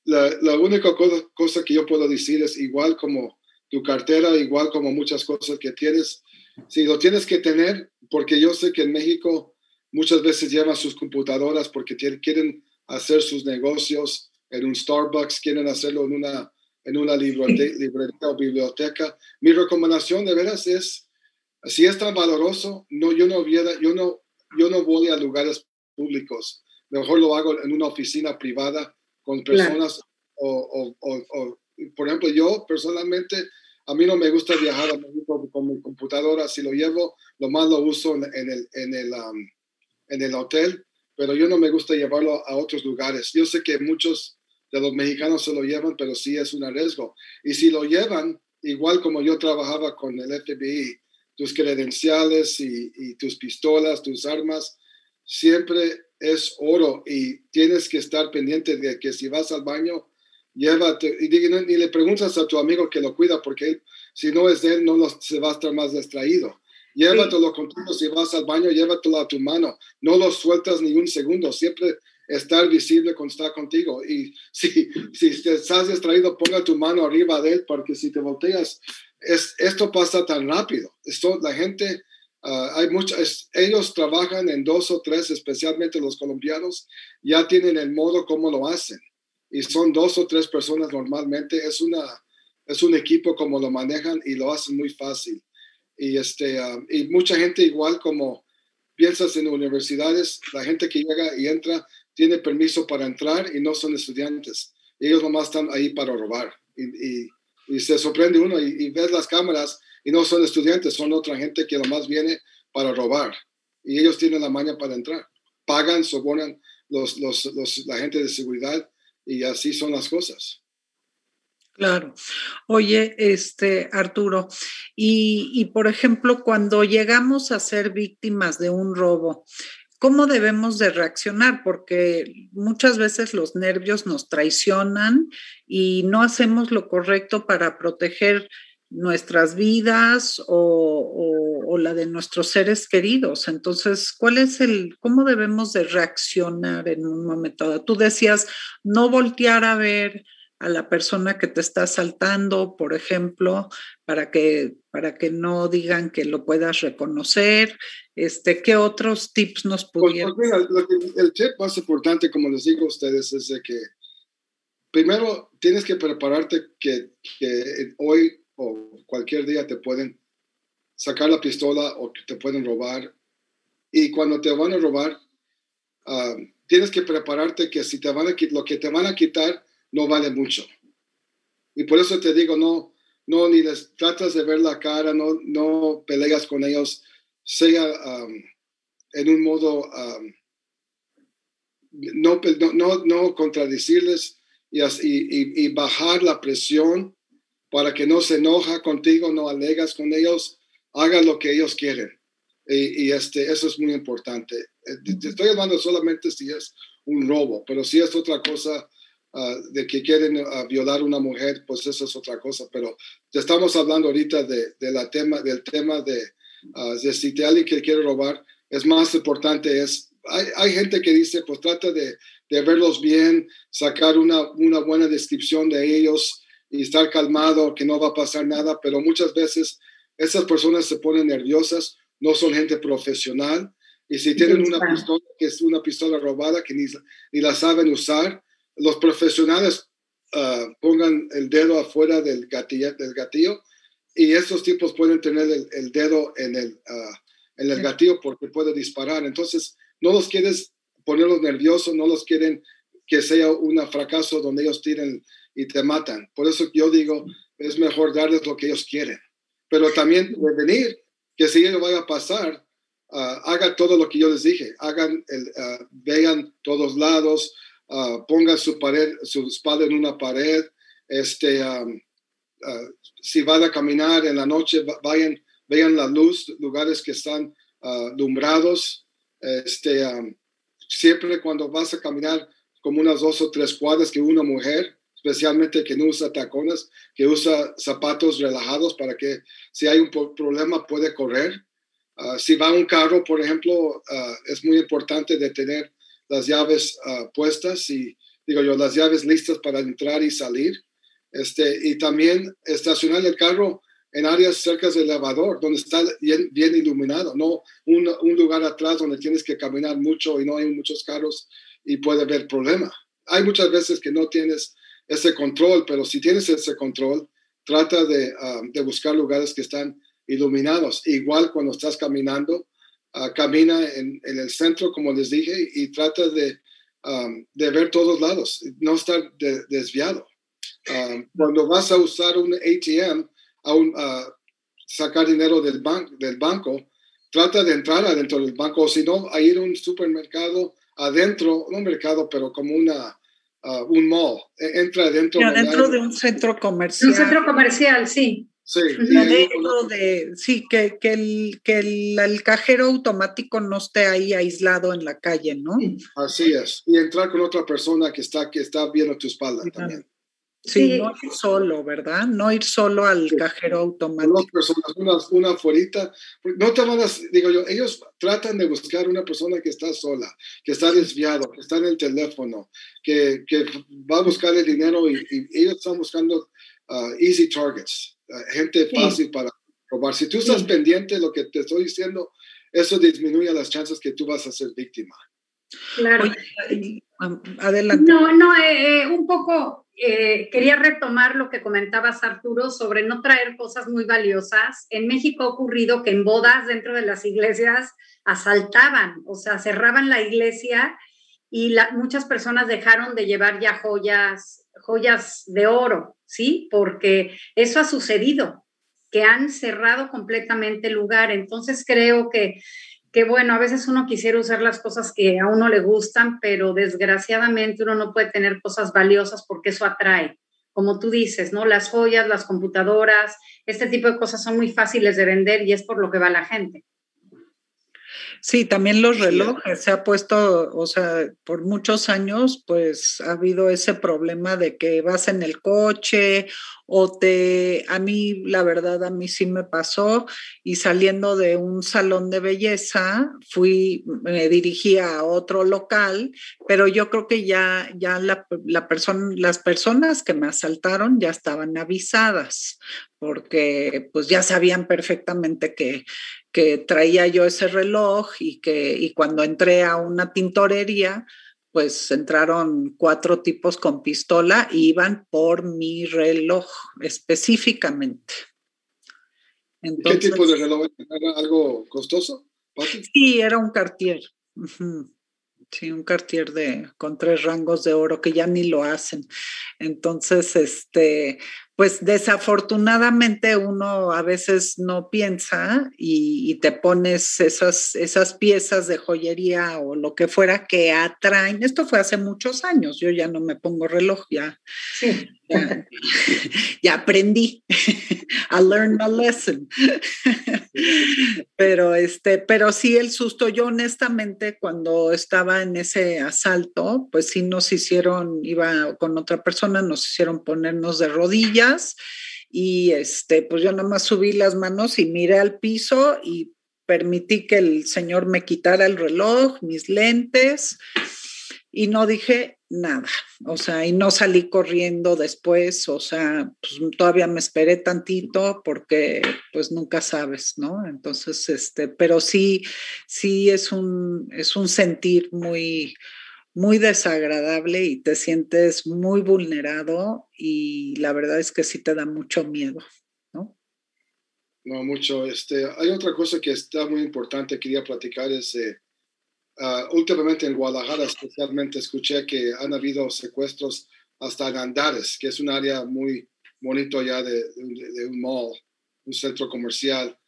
la, única cosa, que yo puedo decir es igual como tu cartera, igual como muchas cosas que tienes, si lo tienes que tener, porque yo sé que en México muchas veces llevan sus computadoras porque quieren hacer sus negocios en un Starbucks, quieren hacerlo en una, en una <clears throat> librería, o biblioteca. Mi recomendación de veras es, si es tan valoroso, no, yo, no viera, yo, no, yo no voy a lugares públicos, mejor lo hago en una oficina privada con personas o, o, o, por ejemplo, yo personalmente, a mí no me gusta viajar a México con mi computadora, si lo llevo, lo más lo uso en, el, en, el, um, en el hotel, pero yo no me gusta llevarlo a otros lugares. Yo sé que muchos de los mexicanos se lo llevan, pero sí es un riesgo. Y si lo llevan, igual como yo trabajaba con el FBI, tus credenciales y, y tus pistolas, tus armas, siempre es oro y tienes que estar pendiente de que si vas al baño, llévate, y, y le preguntas a tu amigo que lo cuida, porque si no es de él, no se va a estar más distraído. Llévatelo contigo, si vas al baño, llévatelo a tu mano, no lo sueltas ni un segundo, siempre estar visible cuando está contigo. Y <laughs> si, si estás distraído, ponga tu mano arriba de él, porque si te volteas, es, esto pasa tan rápido. Esto, la gente Ah, hay muchos, ellos trabajan en dos o tres, especialmente los colombianos, ya tienen el modo como lo hacen. Y son dos o tres personas normalmente. Es, una, es un equipo como lo manejan y lo hacen muy fácil. Y, este, ah, y mucha gente igual como piensas en universidades, la gente que llega y entra tiene permiso para entrar y no son estudiantes. Ellos nomás están ahí para robar. Y, y, y se sorprende uno y, y ves las cámaras y no son estudiantes, son otra gente que nomás viene para robar. Y ellos tienen la maña para entrar. Pagan, sobornan los, los, los, la gente de seguridad y así son las cosas. Claro. Oye, este Arturo, y, y, por ejemplo, cuando llegamos a ser víctimas de un robo, ¿cómo debemos de reaccionar? Porque muchas veces los nervios nos traicionan y no hacemos lo correcto para proteger nuestras vidas o, la de nuestros seres queridos. Entonces, ¿cuál es el, cómo debemos de reaccionar en un momento dado? Tú decías, no voltear a ver a la persona que te está asaltando, por ejemplo, para que, para que no digan que lo puedas reconocer. Este, ¿Qué otros tips nos pues, pudieran? Pues, el tip más importante, como les digo a ustedes, es de que primero tienes que prepararte que, que hoy o cualquier día te pueden sacar la pistola o te pueden robar. Y cuando te van a robar, ah, tienes que prepararte que si te van a lo que te van a quitar no vale mucho. Y por eso te digo, no, no, ni les tratas de ver la cara, no, no peleas con ellos, sea en un modo, no, no, no, contradecirles y, y, y, bajar la presión para que no se enoja contigo, no alegas con ellos, haga lo que ellos quieren. Y, este, eso es muy importante. Eh, te estoy hablando solamente si es un robo, pero si es otra cosa, ah, de que quieren ah, violar a una mujer, pues eso es otra cosa. Pero estamos hablando ahorita de, de la tema, del tema de, de si te alguien que quiere robar, es más importante, es, hay, hay gente que dice, pues trata de, de verlos bien, sacar una, una buena descripción de ellos y estar calmado, que no va a pasar nada, pero muchas veces esas personas se ponen nerviosas, no son gente profesional, y si tienen una pistola que es una pistola robada que ni, ni la saben usar, los profesionales ah, pongan el dedo afuera del gatillo, del gatillo y estos tipos pueden tener el, dedo en el, uh, en el gatillo porque puede disparar. Entonces, no los quieres ponerlos nerviosos, no los quieren que sea un fracaso donde ellos tiren y te matan. Por eso yo digo, es mejor darles lo que ellos quieren. Pero también prevenir que si ello vaya a pasar, uh, hagan todo lo que yo les dije. Hagan el, uh, vean todos lados, uh, pongan su pared, su espalda en una pared. Este, um, si van a caminar en la noche, vayan, vean la luz, lugares que están alumbrados. Este, siempre cuando vas a caminar como unas dos o tres cuadras que una mujer, especialmente que no usa tacones, que usa zapatos relajados para que si hay un problema puede correr. Ah, si va un carro, por ejemplo, ah, es muy importante de tener las llaves uh, puestas y, digo yo, las llaves listas para entrar y salir. Este, y también estacionar el carro en áreas cerca del elevador, donde está bien, bien iluminado, no un, un, lugar atrás donde tienes que caminar mucho y no hay muchos carros y puede haber problema. Hay muchas veces que no tienes ese control, pero si tienes ese control, trata de, um, de buscar lugares que están iluminados. Igual cuando estás caminando, uh, camina en, en, el centro, como les dije, y trata de, um, de ver todos lados, no estar de, desviado. Um, cuando vas a usar un ATM, a, un, a sacar dinero del, ban del banco, trata de entrar adentro del banco, o si no, a ir a un supermercado adentro, no un mercado, pero como una, uh, un mall, e, entra adentro. dentro de un centro comercial. Un centro comercial, sí. Sí, <laughs> de, sí que, que, el, que el, el, cajero automático no esté ahí aislado en la calle, ¿no? Así es. Y entrar con otra persona que está, que está viendo tu espalda también. Sí, no ir solo, ¿verdad? No ir solo al cajero automático. Dos personas, una, una afuera. No te van a, digo yo, ellos tratan de buscar una persona que está sola, que está desviado, que está en el teléfono, que, que va a buscar el dinero y, y ellos están buscando uh, easy targets, gente fácil para robar. Si tú estás pendiente de lo que te estoy diciendo, eso disminuye las chances que tú vas a ser víctima. Claro. Adelante. No, no, eh, eh, un poco eh, quería retomar lo que comentabas, Arturo, sobre no traer cosas muy valiosas. En México ha ocurrido que en bodas dentro de las iglesias asaltaban, o sea, cerraban la iglesia y la, muchas personas dejaron de llevar ya joyas, joyas de oro, ¿sí? Porque eso ha sucedido, que han cerrado completamente el lugar. Entonces creo que que bueno, a veces uno quisiera usar las cosas que a uno le gustan, pero desgraciadamente uno no puede tener cosas valiosas porque eso atrae. Como tú dices, ¿no? Las joyas, las computadoras, este tipo de cosas son muy fáciles de vender y es por lo que va la gente. Sí, también los relojes se ha puesto, o sea, por muchos años, pues ha habido ese problema de que vas en el coche o te, a mí, la verdad, a mí sí me pasó y saliendo de un salón de belleza, fui, me dirigí a otro local, pero yo creo que ya, ya la, la persona, las personas que me asaltaron ya estaban avisadas porque pues ya sabían perfectamente que que traía yo ese reloj y que y cuando entré a una tintorería, pues entraron cuatro tipos con pistola y iban por mi reloj específicamente. ¿Qué tipo de reloj? ¿Era algo costoso? Sí, era un Cartier. Sí, un Cartier de, con tres rangos de oro que ya ni lo hacen. Entonces, este, pues desafortunadamente uno a veces no piensa y, te pones esas, esas piezas de joyería o lo que fuera que atraen. Esto fue hace muchos años, yo ya no me pongo reloj, ya, ya, aprendí. I learned my lesson. pero este, pero sí el susto, yo honestamente cuando estaba en ese asalto, pues sí nos hicieron, iba con otra persona, nos hicieron ponernos de rodillas y este, pues yo nada más subí las manos y miré al piso y permití que el señor me quitara el reloj, mis lentes y no dije nada, o sea, y no salí corriendo después, o sea, pues todavía me esperé tantito porque pues nunca sabes, ¿no? Entonces, este, pero sí, sí es un, es un sentir muy, muy desagradable y te sientes muy vulnerado y la verdad es que sí te da mucho miedo, ¿no? No, mucho. Este, hay otra cosa que está muy importante, quería platicar, es... Ah, últimamente en Guadalajara especialmente escuché que han habido secuestros hasta en Andares, que es un área muy bonito ya de, un mall, un centro comercial.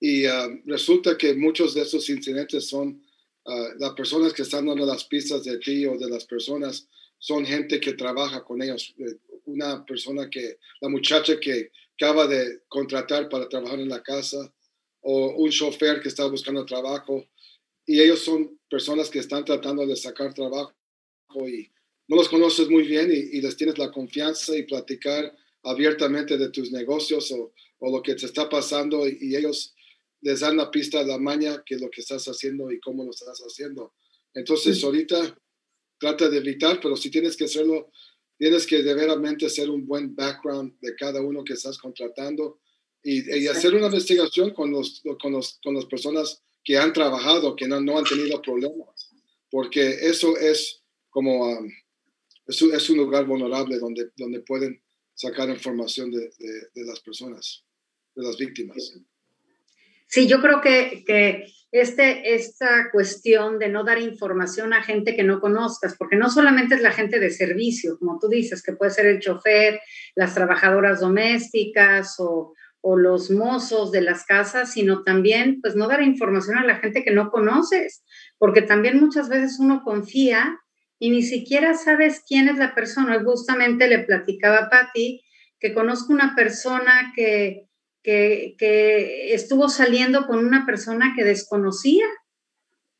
Y ah, resulta que muchos de esos incidentes son uh, las personas que están dando las pistas de ti o de las personas, son gente que trabaja con ellos. Eh, una persona que, la muchacha que acaba de contratar para trabajar en la casa, o un chofer que está buscando trabajo, y ellos son personas que están tratando de sacar trabajo y no los conoces muy bien y, les tienes la confianza y platicar abiertamente de tus negocios o, o lo que te está pasando y, ellos les dan la pista de la maña que lo que estás haciendo y cómo lo estás haciendo. Entonces, ahorita trata de evitar, pero si tienes que hacerlo, tienes que de veramente hacer un buen background de cada uno que estás contratando y, y hacer una investigación con, los, con, los, con las personas que han trabajado, que no, no han tenido problemas, porque eso es como, um, es, un, es, un, lugar vulnerable donde, donde pueden sacar información de, de, las personas, de las víctimas. Sí, yo creo que, que este, esta cuestión de no dar información a gente que no conozcas, porque no solamente es la gente de servicio, como tú dices, que puede ser el chofer, las trabajadoras domésticas o, o los mozos de las casas, sino también pues no dar información a la gente que no conoces, porque también muchas veces uno confía y ni siquiera sabes quién es la persona. Justamente le platicaba a Patti que conozco una persona que, que, estuvo saliendo con una persona que desconocía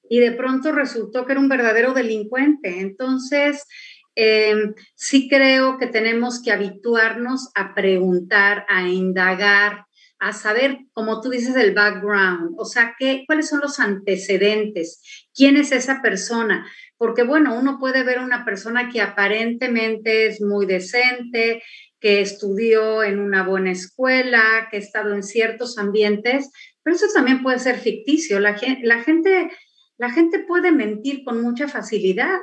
y de pronto resultó que era un verdadero delincuente. Entonces, Em, sí creo que tenemos que habituarnos a preguntar, a indagar, a saber, como tú dices, el background, o sea, ¿qué, cuáles son los antecedentes, quién es esa persona, porque bueno, uno puede ver una persona que aparentemente es muy decente, que estudió en una buena escuela, que ha estado en ciertos ambientes, pero eso también puede ser ficticio. La, la, gente, la gente puede mentir con mucha facilidad.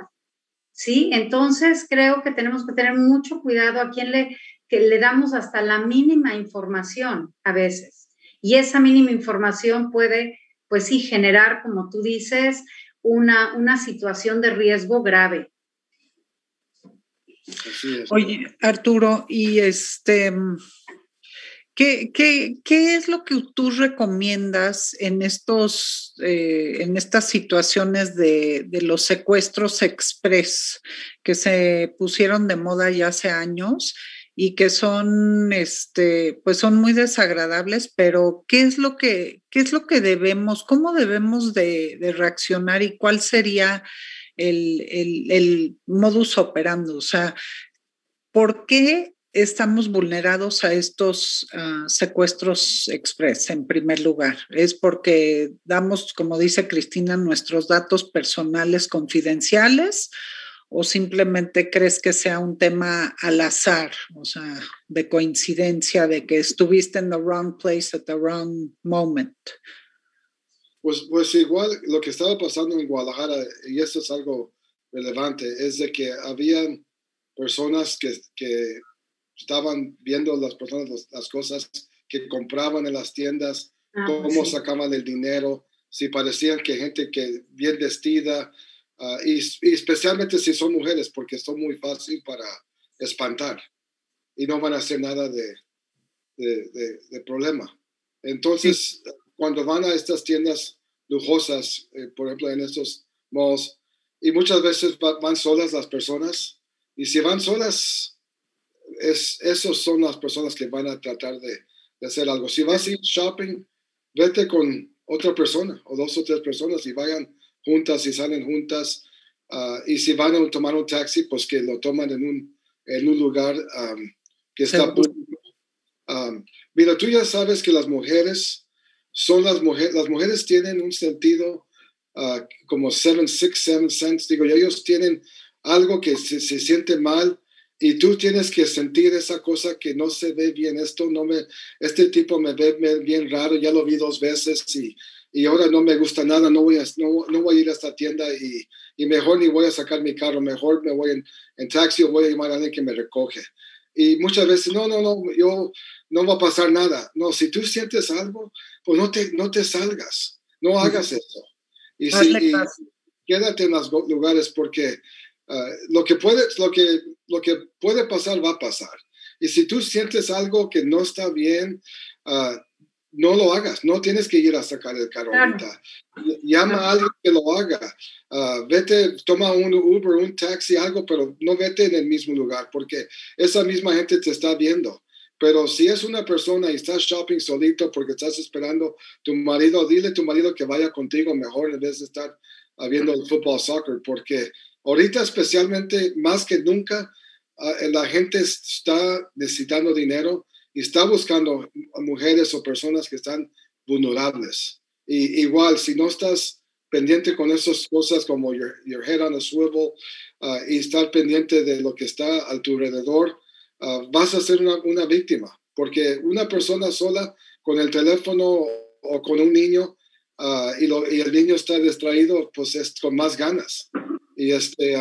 ¿sí? Entonces creo que tenemos que tener mucho cuidado a quien le, que le damos hasta la mínima información a veces. Y esa mínima información puede, pues sí, generar, como tú dices, una, una situación de riesgo grave. Oye, Arturo, y este, ¿Qué, qué, qué es lo que tú recomiendas en, estos, eh, en estas situaciones de, los secuestros express que se pusieron de moda ya hace años y que son, este, pues son muy desagradables, pero ¿qué es lo que, qué es lo que debemos, cómo debemos de, de reaccionar y cuál sería el, modus operandi? O sea, ¿por qué estamos vulnerados a estos uh, secuestros express en primer lugar? ¿Es porque damos, como dice Cristina, nuestros datos personales confidenciales o simplemente crees que sea un tema al azar, o sea, de coincidencia, de que estuviste en the wrong place at the wrong moment? Pues, pues igual lo que estaba pasando en Guadalajara, y esto es algo relevante, es de que habían personas que, que estaban viendo las personas las, cosas que compraban en las tiendas, ah, cómo sacaban el dinero, si parecían que gente que bien vestida, ah, y, especialmente si son mujeres, porque son muy fácil para espantar y no van a hacer nada de, de, problema. Entonces, cuando van a estas tiendas lujosas, eh, por ejemplo, en estos malls, y muchas veces van solas las personas, y si van solas, es, esos son las personas que van a tratar de, hacer algo. Si vas a ir shopping, vete con otra persona o dos o tres personas y vayan juntas y salen juntas. Ah, y si van a tomar un taxi, pues que lo toman en un, en un lugar que está público. mira, tú ya sabes que las mujeres son las mujeres, las mujeres tienen un sentido uh, como seven, six, seven sense, digo, ellos tienen algo que se, se, siente mal y tú tienes que sentir esa cosa que no se ve bien, esto no me, este tipo me ve bien raro, ya lo vi dos veces y, y ahora no me gusta nada, no voy a, no, no voy a ir a esta tienda y, y, mejor ni voy a sacar mi carro, mejor me voy en, en taxi o voy a llamar a alguien que me recoge. Y muchas veces, no, no, no, yo no va a pasar nada. No, si tú sientes algo, pues no te, no te salgas, no hagas eso. Y, si, quédate en los lugares porque ah, lo, que puede, lo, que, lo que puede pasar va a pasar. Y si tú sientes algo que no está bien, uh, no lo hagas, no tienes que ir a sacar el carro ahorita. Llama a alguien que lo haga. Uh, vete, toma un Uber, un taxi, algo, pero no vete en el mismo lugar porque esa misma gente te está viendo. Pero si es una persona y estás shopping solito porque estás esperando tu marido, dile a tu marido que vaya contigo mejor en vez de estar viendo el fútbol soccer, porque ahorita especialmente más que nunca uh, la gente está necesitando dinero y está buscando mujeres o personas que están vulnerables. Y igual, si no estás pendiente con esas cosas como your, your head on a swivel uh, y estar pendiente de lo que está a tu alrededor, uh, vas a ser una, una, víctima, porque una persona sola con el teléfono o con un niño uh, y, lo, y, el niño está distraído, pues es con más ganas. Y este,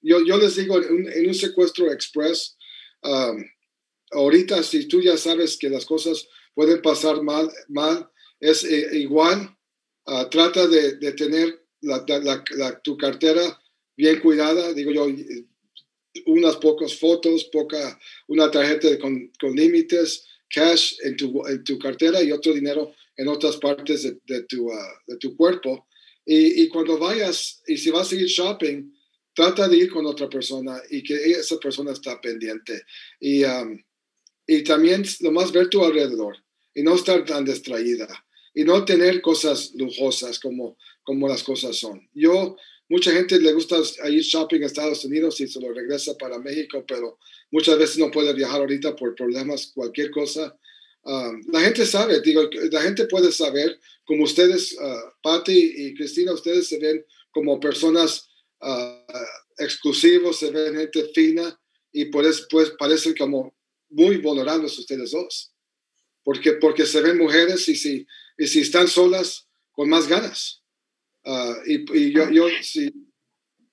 yo, yo les digo, en un, secuestro express, ahorita si tú ya sabes que las cosas pueden pasar mal, mal es eh, igual, uh, trata de, tener tu cartera bien cuidada, digo yo, unas pocas fotos, poca, una tarjeta con, con límites, cash en tu, en tu, cartera y otro dinero en otras partes de, tu, uh, de tu cuerpo. Y, cuando vayas, y si vas a ir shopping, trata de ir con otra persona y que esa persona está pendiente. Y, y también lo más ver tu alrededor y no estar tan distraída y no tener cosas lujosas como, como las cosas son. Yo, mucha gente le gusta ir shopping a Estados Unidos y se lo regresa para México, pero muchas veces no puede viajar ahorita por problemas, cualquier cosa. Um, la gente sabe, digo, la gente puede saber, como ustedes, uh, Patti y Cristina, ustedes se ven como personas uh, exclusivos, se ven gente fina y por eso pues, parecen como muy vulnerables ustedes dos, porque, porque se ven mujeres y si, y si están solas, con más ganas. Uh, y, y, yo, yo si,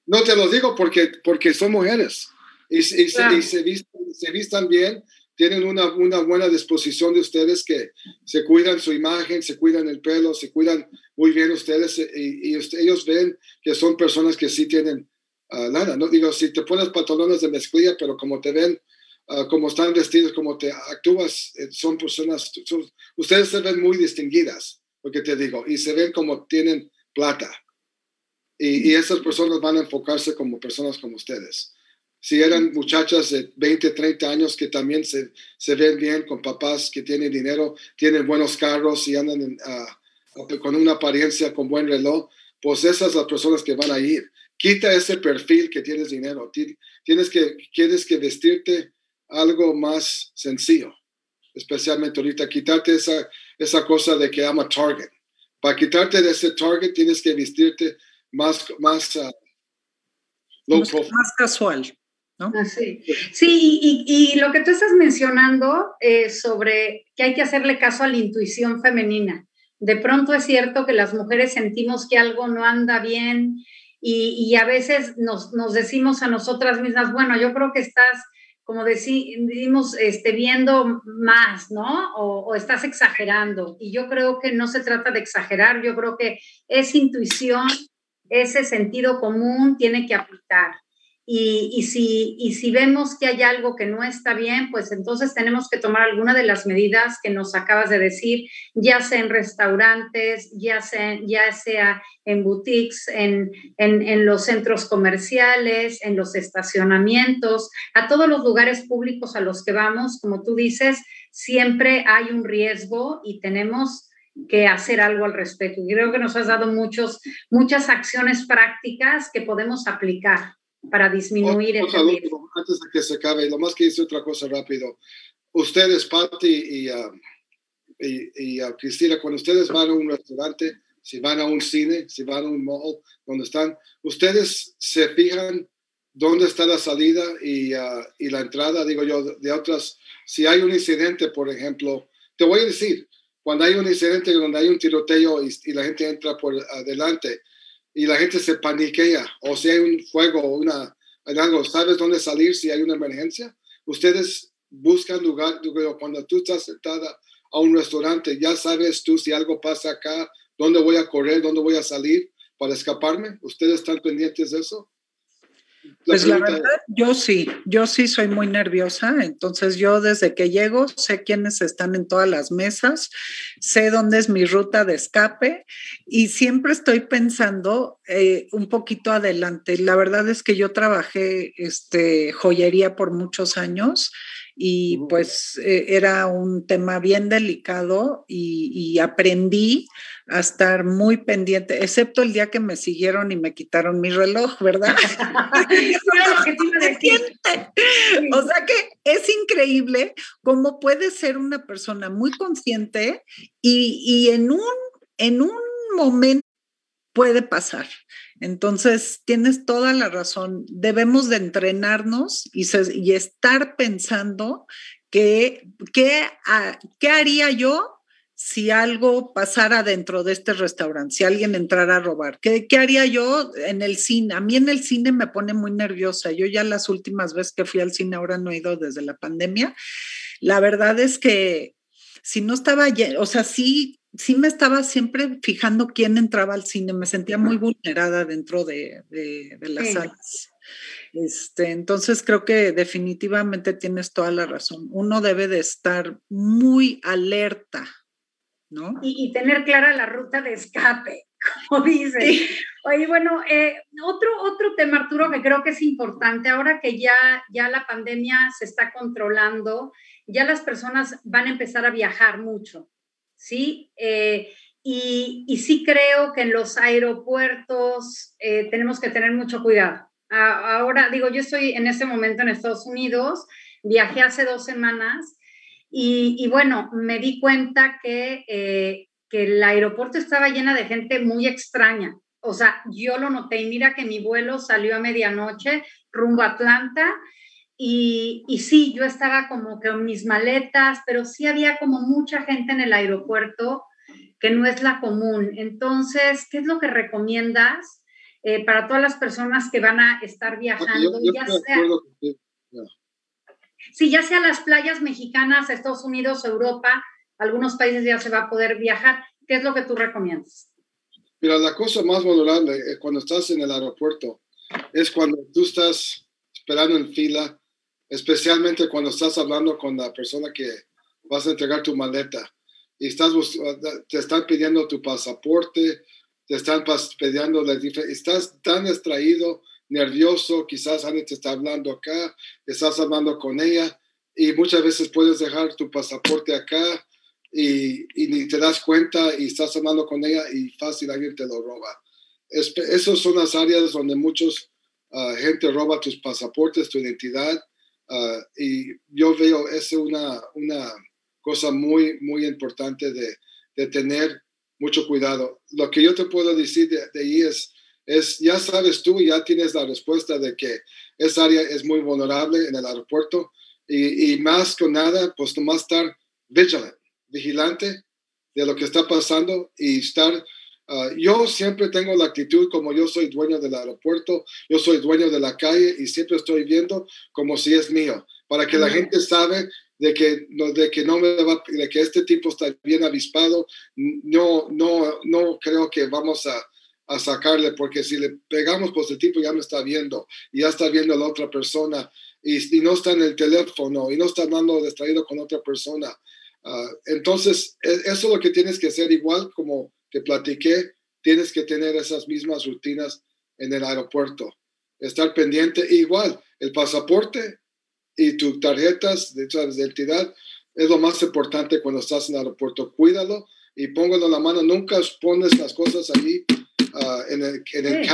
no te lo digo porque, porque son mujeres y, y, se, y se, vistan, se, vistan, bien, tienen una, una, buena disposición de ustedes que se cuidan su imagen, se cuidan el pelo, se cuidan muy bien ustedes y, ellos ven que son personas que sí tienen uh, nada. No digo, si te pones pantalones de mezclilla, pero como te ven uh, como están vestidos, como te actúas, eh, son personas, son, ustedes se ven muy distinguidas, lo que te digo, y se ven como tienen plata. Y, y esas personas van a enfocarse como personas como ustedes. Si eran muchachas de 20, 30 años que también se, se ven bien con papás que tienen dinero, tienen buenos carros y andan en, uh, con una apariencia, con buen reloj, pues esas son las personas que van a ir. Quita ese perfil que tienes dinero. Tienes que, tienes que vestirte algo más sencillo, especialmente ahorita, quitarte esa, esa cosa de que ama target. Para quitarte de ese target tienes que vestirte más, más, uh, más, más, casual. ¿no? Ah, sí, sí y, y, lo que tú estás mencionando eh, sobre que hay que hacerle caso a la intuición femenina. De pronto es cierto que las mujeres sentimos que algo no anda bien y, y a veces nos, nos decimos a nosotras mismas, bueno, yo creo que estás como decimos, este, viendo más, ¿no? O, o, estás exagerando. Y yo creo que no se trata de exagerar, yo creo que esa intuición, ese sentido común tiene que aplicar. Y, si, vemos que hay algo que no está bien, pues entonces tenemos que tomar alguna de las medidas que nos acabas de decir, ya sea en restaurantes, ya sea, en boutiques, en, en, los centros comerciales, en los estacionamientos, a todos los lugares públicos a los que vamos, como tú dices, siempre hay un riesgo y tenemos que hacer algo al respecto. Creo que nos has dado muchos, muchas acciones prácticas que podemos aplicar para disminuir el riesgo. Antes de que se acabe, lo más que hice otra cosa rápido. Ustedes, Patti y, uh, y, uh, Cristina, cuando ustedes van a un restaurante, si van a un cine, si van a un mall, donde están, ustedes se fijan dónde está la salida y, uh, y la entrada, digo yo, de otras. Si hay un incidente, por ejemplo, te voy a decir, cuando hay un incidente donde hay un tiroteo y, la gente entra por adelante y la gente se paniquea, o si hay un fuego o una, algo, ¿sabes dónde salir si hay una emergencia? Ustedes buscan lugar, cuando tú estás sentada a un restaurante, ya sabes tú si algo pasa acá, dónde voy a correr, dónde voy a salir para escaparme. ¿Ustedes están pendientes de eso? Pues la verdad, yo sí, yo sí soy muy nerviosa, entonces yo desde que llego sé quiénes están en todas las mesas, sé dónde es mi ruta de escape y siempre estoy pensando eh, un poquito adelante. La verdad es que yo trabajé este, joyería por muchos años y pues eh, era un tema bien delicado y, aprendí a estar muy pendiente, excepto el día que me siguieron y me quitaron mi reloj, ¿verdad? <laughs> <laughs> <laughs> o sea que es increíble cómo puede ser una persona muy consciente y, y en, un, en un momento puede pasar. Entonces, tienes toda la razón. Debemos de entrenarnos y, estar pensando que, ¿qué haría yo si algo pasara dentro de este restaurante, si alguien entrara a robar? ¿Qué, ¿Qué, haría yo en el cine? A mí en el cine me pone muy nerviosa. Yo ya las últimas veces que fui al cine, ahora no he ido desde la pandemia. La verdad es que si no estaba, o sea, sí sí me estaba siempre fijando quién entraba al cine, me sentía muy vulnerada dentro de, las salas. Este, entonces creo que definitivamente tienes toda la razón. Uno debe de estar muy alerta, ¿no? Y, tener clara la ruta de escape, <laughs> como dice. Oye, bueno, eh, otro, otro tema, Arturo, que creo que es importante, ahora que ya, ya la pandemia se está controlando, ya las personas van a empezar a viajar mucho. ¿Sí? Eh, y, sí creo que en los aeropuertos eh, tenemos que tener mucho cuidado. ahora, digo, yo estoy en este momento en Estados Unidos, viajé hace dos semanas y, bueno, me di cuenta que, eh, que el aeropuerto estaba llena de gente muy extraña. O sea, yo lo noté y mira que mi vuelo salió a medianoche rumbo a Atlanta y, y, sí, yo estaba como que en mis maletas, pero sí había como mucha gente en el aeropuerto que no es la común. Entonces, ¿qué es lo que recomiendas eh, para todas las personas que van a estar viajando? ya sea, sí, ya sea las playas mexicanas, Estados Unidos, Europa, algunos países ya se va a poder viajar. ¿Qué es lo que tú recomiendas? Mira, la cosa más vulnerable eh, cuando estás en el aeropuerto es cuando tú estás esperando en fila especialmente cuando estás hablando con la persona que vas a entregar tu maleta y estás, te están pidiendo tu pasaporte, te están pidiendo, estás tan distraído, nervioso, quizás alguien te está hablando acá, estás hablando con ella y muchas veces puedes dejar tu pasaporte acá y, y ni te das cuenta y estás hablando con ella y fácil alguien te lo roba. esas son las áreas donde muchos uh, gente roba tus pasaportes, tu identidad Ah, y yo veo es una, una cosa muy, muy importante de, de, tener mucho cuidado. Lo que yo te puedo decir de, ahí es, es, ya sabes tú, ya tienes la respuesta de que esa área es muy vulnerable en el aeropuerto y, y más que nada, pues nomás estar vigilant, vigilante de lo que está pasando y estar Ah, yo siempre tengo la actitud como yo soy dueño del aeropuerto, yo soy dueño de la calle y siempre estoy viendo como si es mío, para que la gente sabe de que, de que no me va, de que este tipo está bien avispado, no, no, no creo que vamos a, a sacarle, porque si le pegamos, pues el tipo ya me está viendo, y ya está viendo a la otra persona, y, y no está en el teléfono, y no está andando distraído con otra persona. Ah, entonces, e, eso es lo que tienes que hacer igual como que platiqué, tienes que tener esas mismas rutinas en el aeropuerto. Estar pendiente, igual, el pasaporte y tus tarjetas de identidad es lo más importante cuando estás en el aeropuerto. Cuídalo y póngalo en la mano, nunca pones las cosas allí ah, en el, en el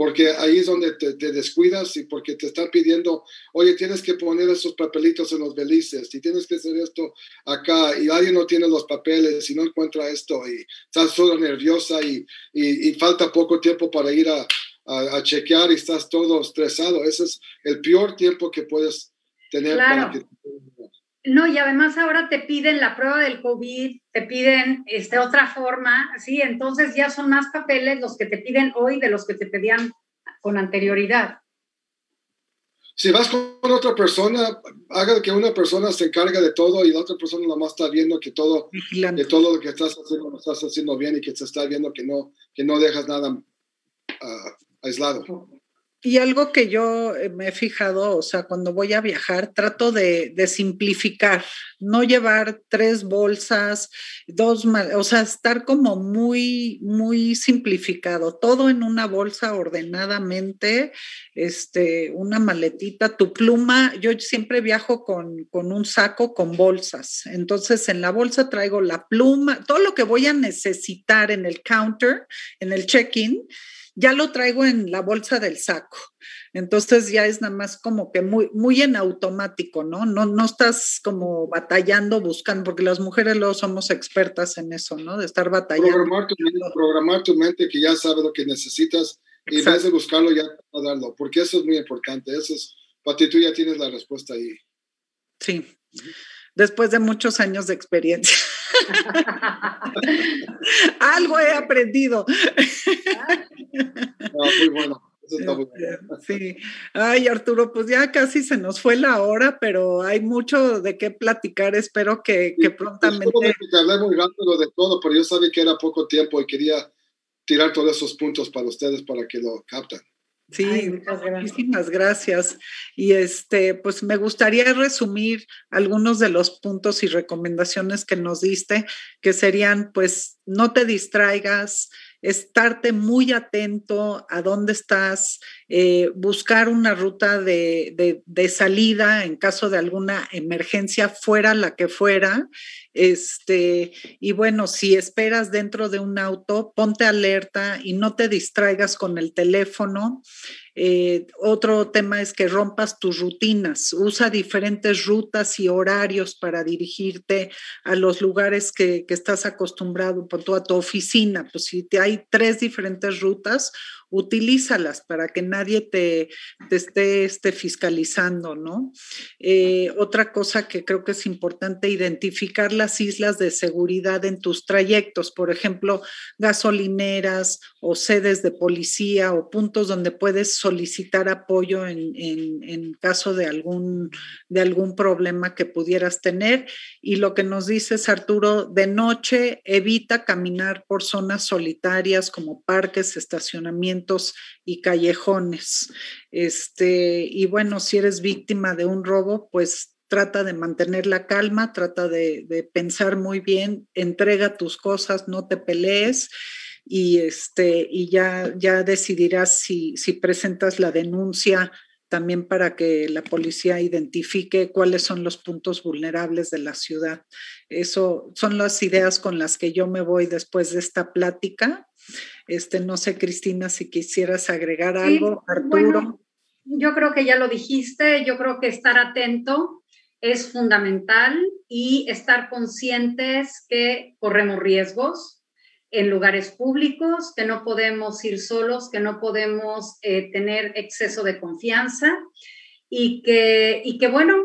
porque ahí es donde te, descuidas y porque te están pidiendo, oye, tienes que poner esos papelitos en los belices y tienes que hacer esto acá y alguien no tiene los papeles y no encuentra esto y estás todo nerviosa y, y, falta poco tiempo para ir a, a, chequear y estás todo estresado. Ese es el peor tiempo que puedes tener para que... No, y además ahora te piden la prueba del COVID, te piden este, otra forma, ¿sí? Entonces ya son más papeles los que te piden hoy de los que te pedían con anterioridad. Si vas con otra persona, haga que una persona se encargue de todo y la otra persona nada más está viendo que todo, que todo lo que estás haciendo lo estás haciendo bien y que se está viendo que no, que no dejas nada ah, aislado. Y algo que yo eh, me he fijado, o sea, cuando voy a viajar, trato de, simplificar, no llevar tres bolsas, dos, o sea, estar como muy, muy simplificado, todo en una bolsa ordenadamente, este, una maletita, tu pluma, yo siempre viajo con, con un saco con bolsas, entonces en la bolsa traigo la pluma, todo lo que voy a necesitar en el counter, en el check-in ya lo traigo en la bolsa del saco. Entonces ya es nada más como que muy, muy en automático, ¿no? No, no estás como batallando, buscando, porque las mujeres luego somos expertas en eso, ¿no? De estar batallando. Programar tu mente, programar tu mente que ya sabe lo que necesitas y en vez de buscarlo ya a darlo, porque eso es muy importante. Eso es, Pati, tú ya tienes la respuesta ahí. Sí, después de muchos años de experiencia. <laughs> Algo he aprendido. <laughs> muy bueno. <laughs> Sí. Ay, Arturo, pues ya casi se nos fue la hora, pero hay mucho de qué platicar. Espero que, que prontamente. Te hablé muy rápido de todo, pero yo sabía que era poco tiempo y quería tirar todos esos puntos para ustedes para que lo capten. Sí, muchísimas gracias. Y este, pues me gustaría resumir algunos de los puntos y recomendaciones que nos diste, que serían, pues, no te distraigas, estarte muy atento a dónde estás, eh, buscar una ruta de, salida en caso de alguna emergencia, fuera la que fuera. Este, y bueno, si esperas dentro de un auto, ponte alerta y no te distraigas con el teléfono. Eh, otro tema es que rompas tus rutinas, usa diferentes rutas y horarios para dirigirte a los lugares que, estás acostumbrado, por tu, a tu oficina. Pues si te hay tres diferentes rutas, utilízalas para que nadie te, esté, esté, fiscalizando, ¿no? Eh, otra cosa que creo que es importante, identificar las islas de seguridad en tus trayectos, por ejemplo, gasolineras o sedes de policía o puntos donde puedes solicitar apoyo en, en caso de algún, de algún problema que pudieras tener. Y lo que nos dices, Arturo, de noche evita caminar por zonas solitarias como parques, estacionamientos, y callejones. Este, y bueno, si eres víctima de un robo, pues trata de mantener la calma, trata de, pensar muy bien, entrega tus cosas, no te pelees y, este, y ya, ya decidirás si, si presentas la denuncia también para que la policía identifique cuáles son los puntos vulnerables de la ciudad. Eso son las ideas con las que yo me voy después de esta plática este, no sé, Cristina, si quisieras agregar algo, Arturo. yo creo que ya lo dijiste, yo creo que estar atento es fundamental y estar conscientes que corremos riesgos en lugares públicos, que no podemos ir solos, que no podemos eh, tener exceso de confianza y que, y que, bueno,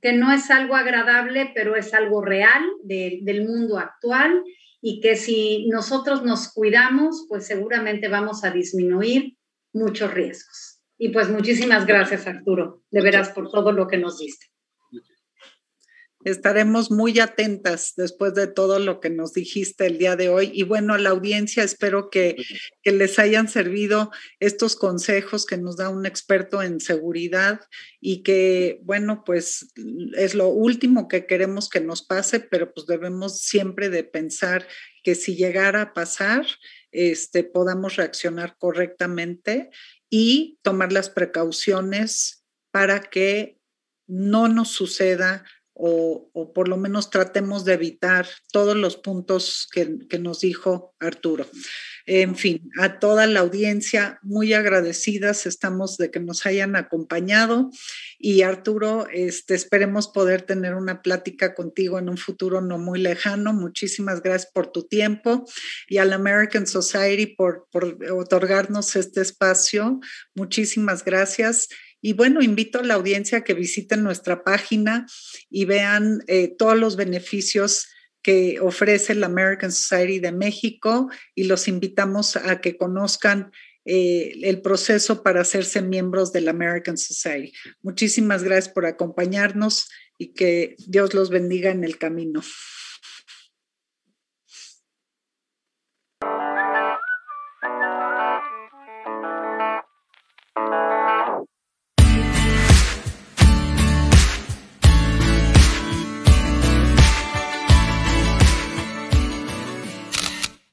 que no es algo agradable, pero es algo real del mundo actual y que si nosotros nos cuidamos, pues seguramente vamos a disminuir muchos riesgos. Y pues muchísimas gracias, Arturo, de veras por todo lo que nos diste. Estaremos muy atentas después de todo lo que nos dijiste el día de hoy. Y bueno, a la audiencia espero que, que, les hayan servido estos consejos que nos da un experto en seguridad y que, bueno, pues es lo último que queremos que nos pase, pero pues debemos siempre de pensar que si llegara a pasar, este, podamos reaccionar correctamente y tomar las precauciones para que no nos suceda o, por lo menos tratemos de evitar todos los puntos que, que nos dijo Arturo. En fin, a toda la audiencia, muy agradecidas estamos de que nos hayan acompañado y Arturo, este, esperemos poder tener una plática contigo en un futuro no muy lejano. Muchísimas gracias por tu tiempo y a la American Society por, por otorgarnos este espacio. Muchísimas gracias. Y bueno, invito a la audiencia a que visiten nuestra página y vean eh, todos los beneficios que ofrece la American Society de México y los invitamos a que conozcan eh, el proceso para hacerse miembros de la American Society. Muchísimas gracias por acompañarnos y que Dios los bendiga en el camino.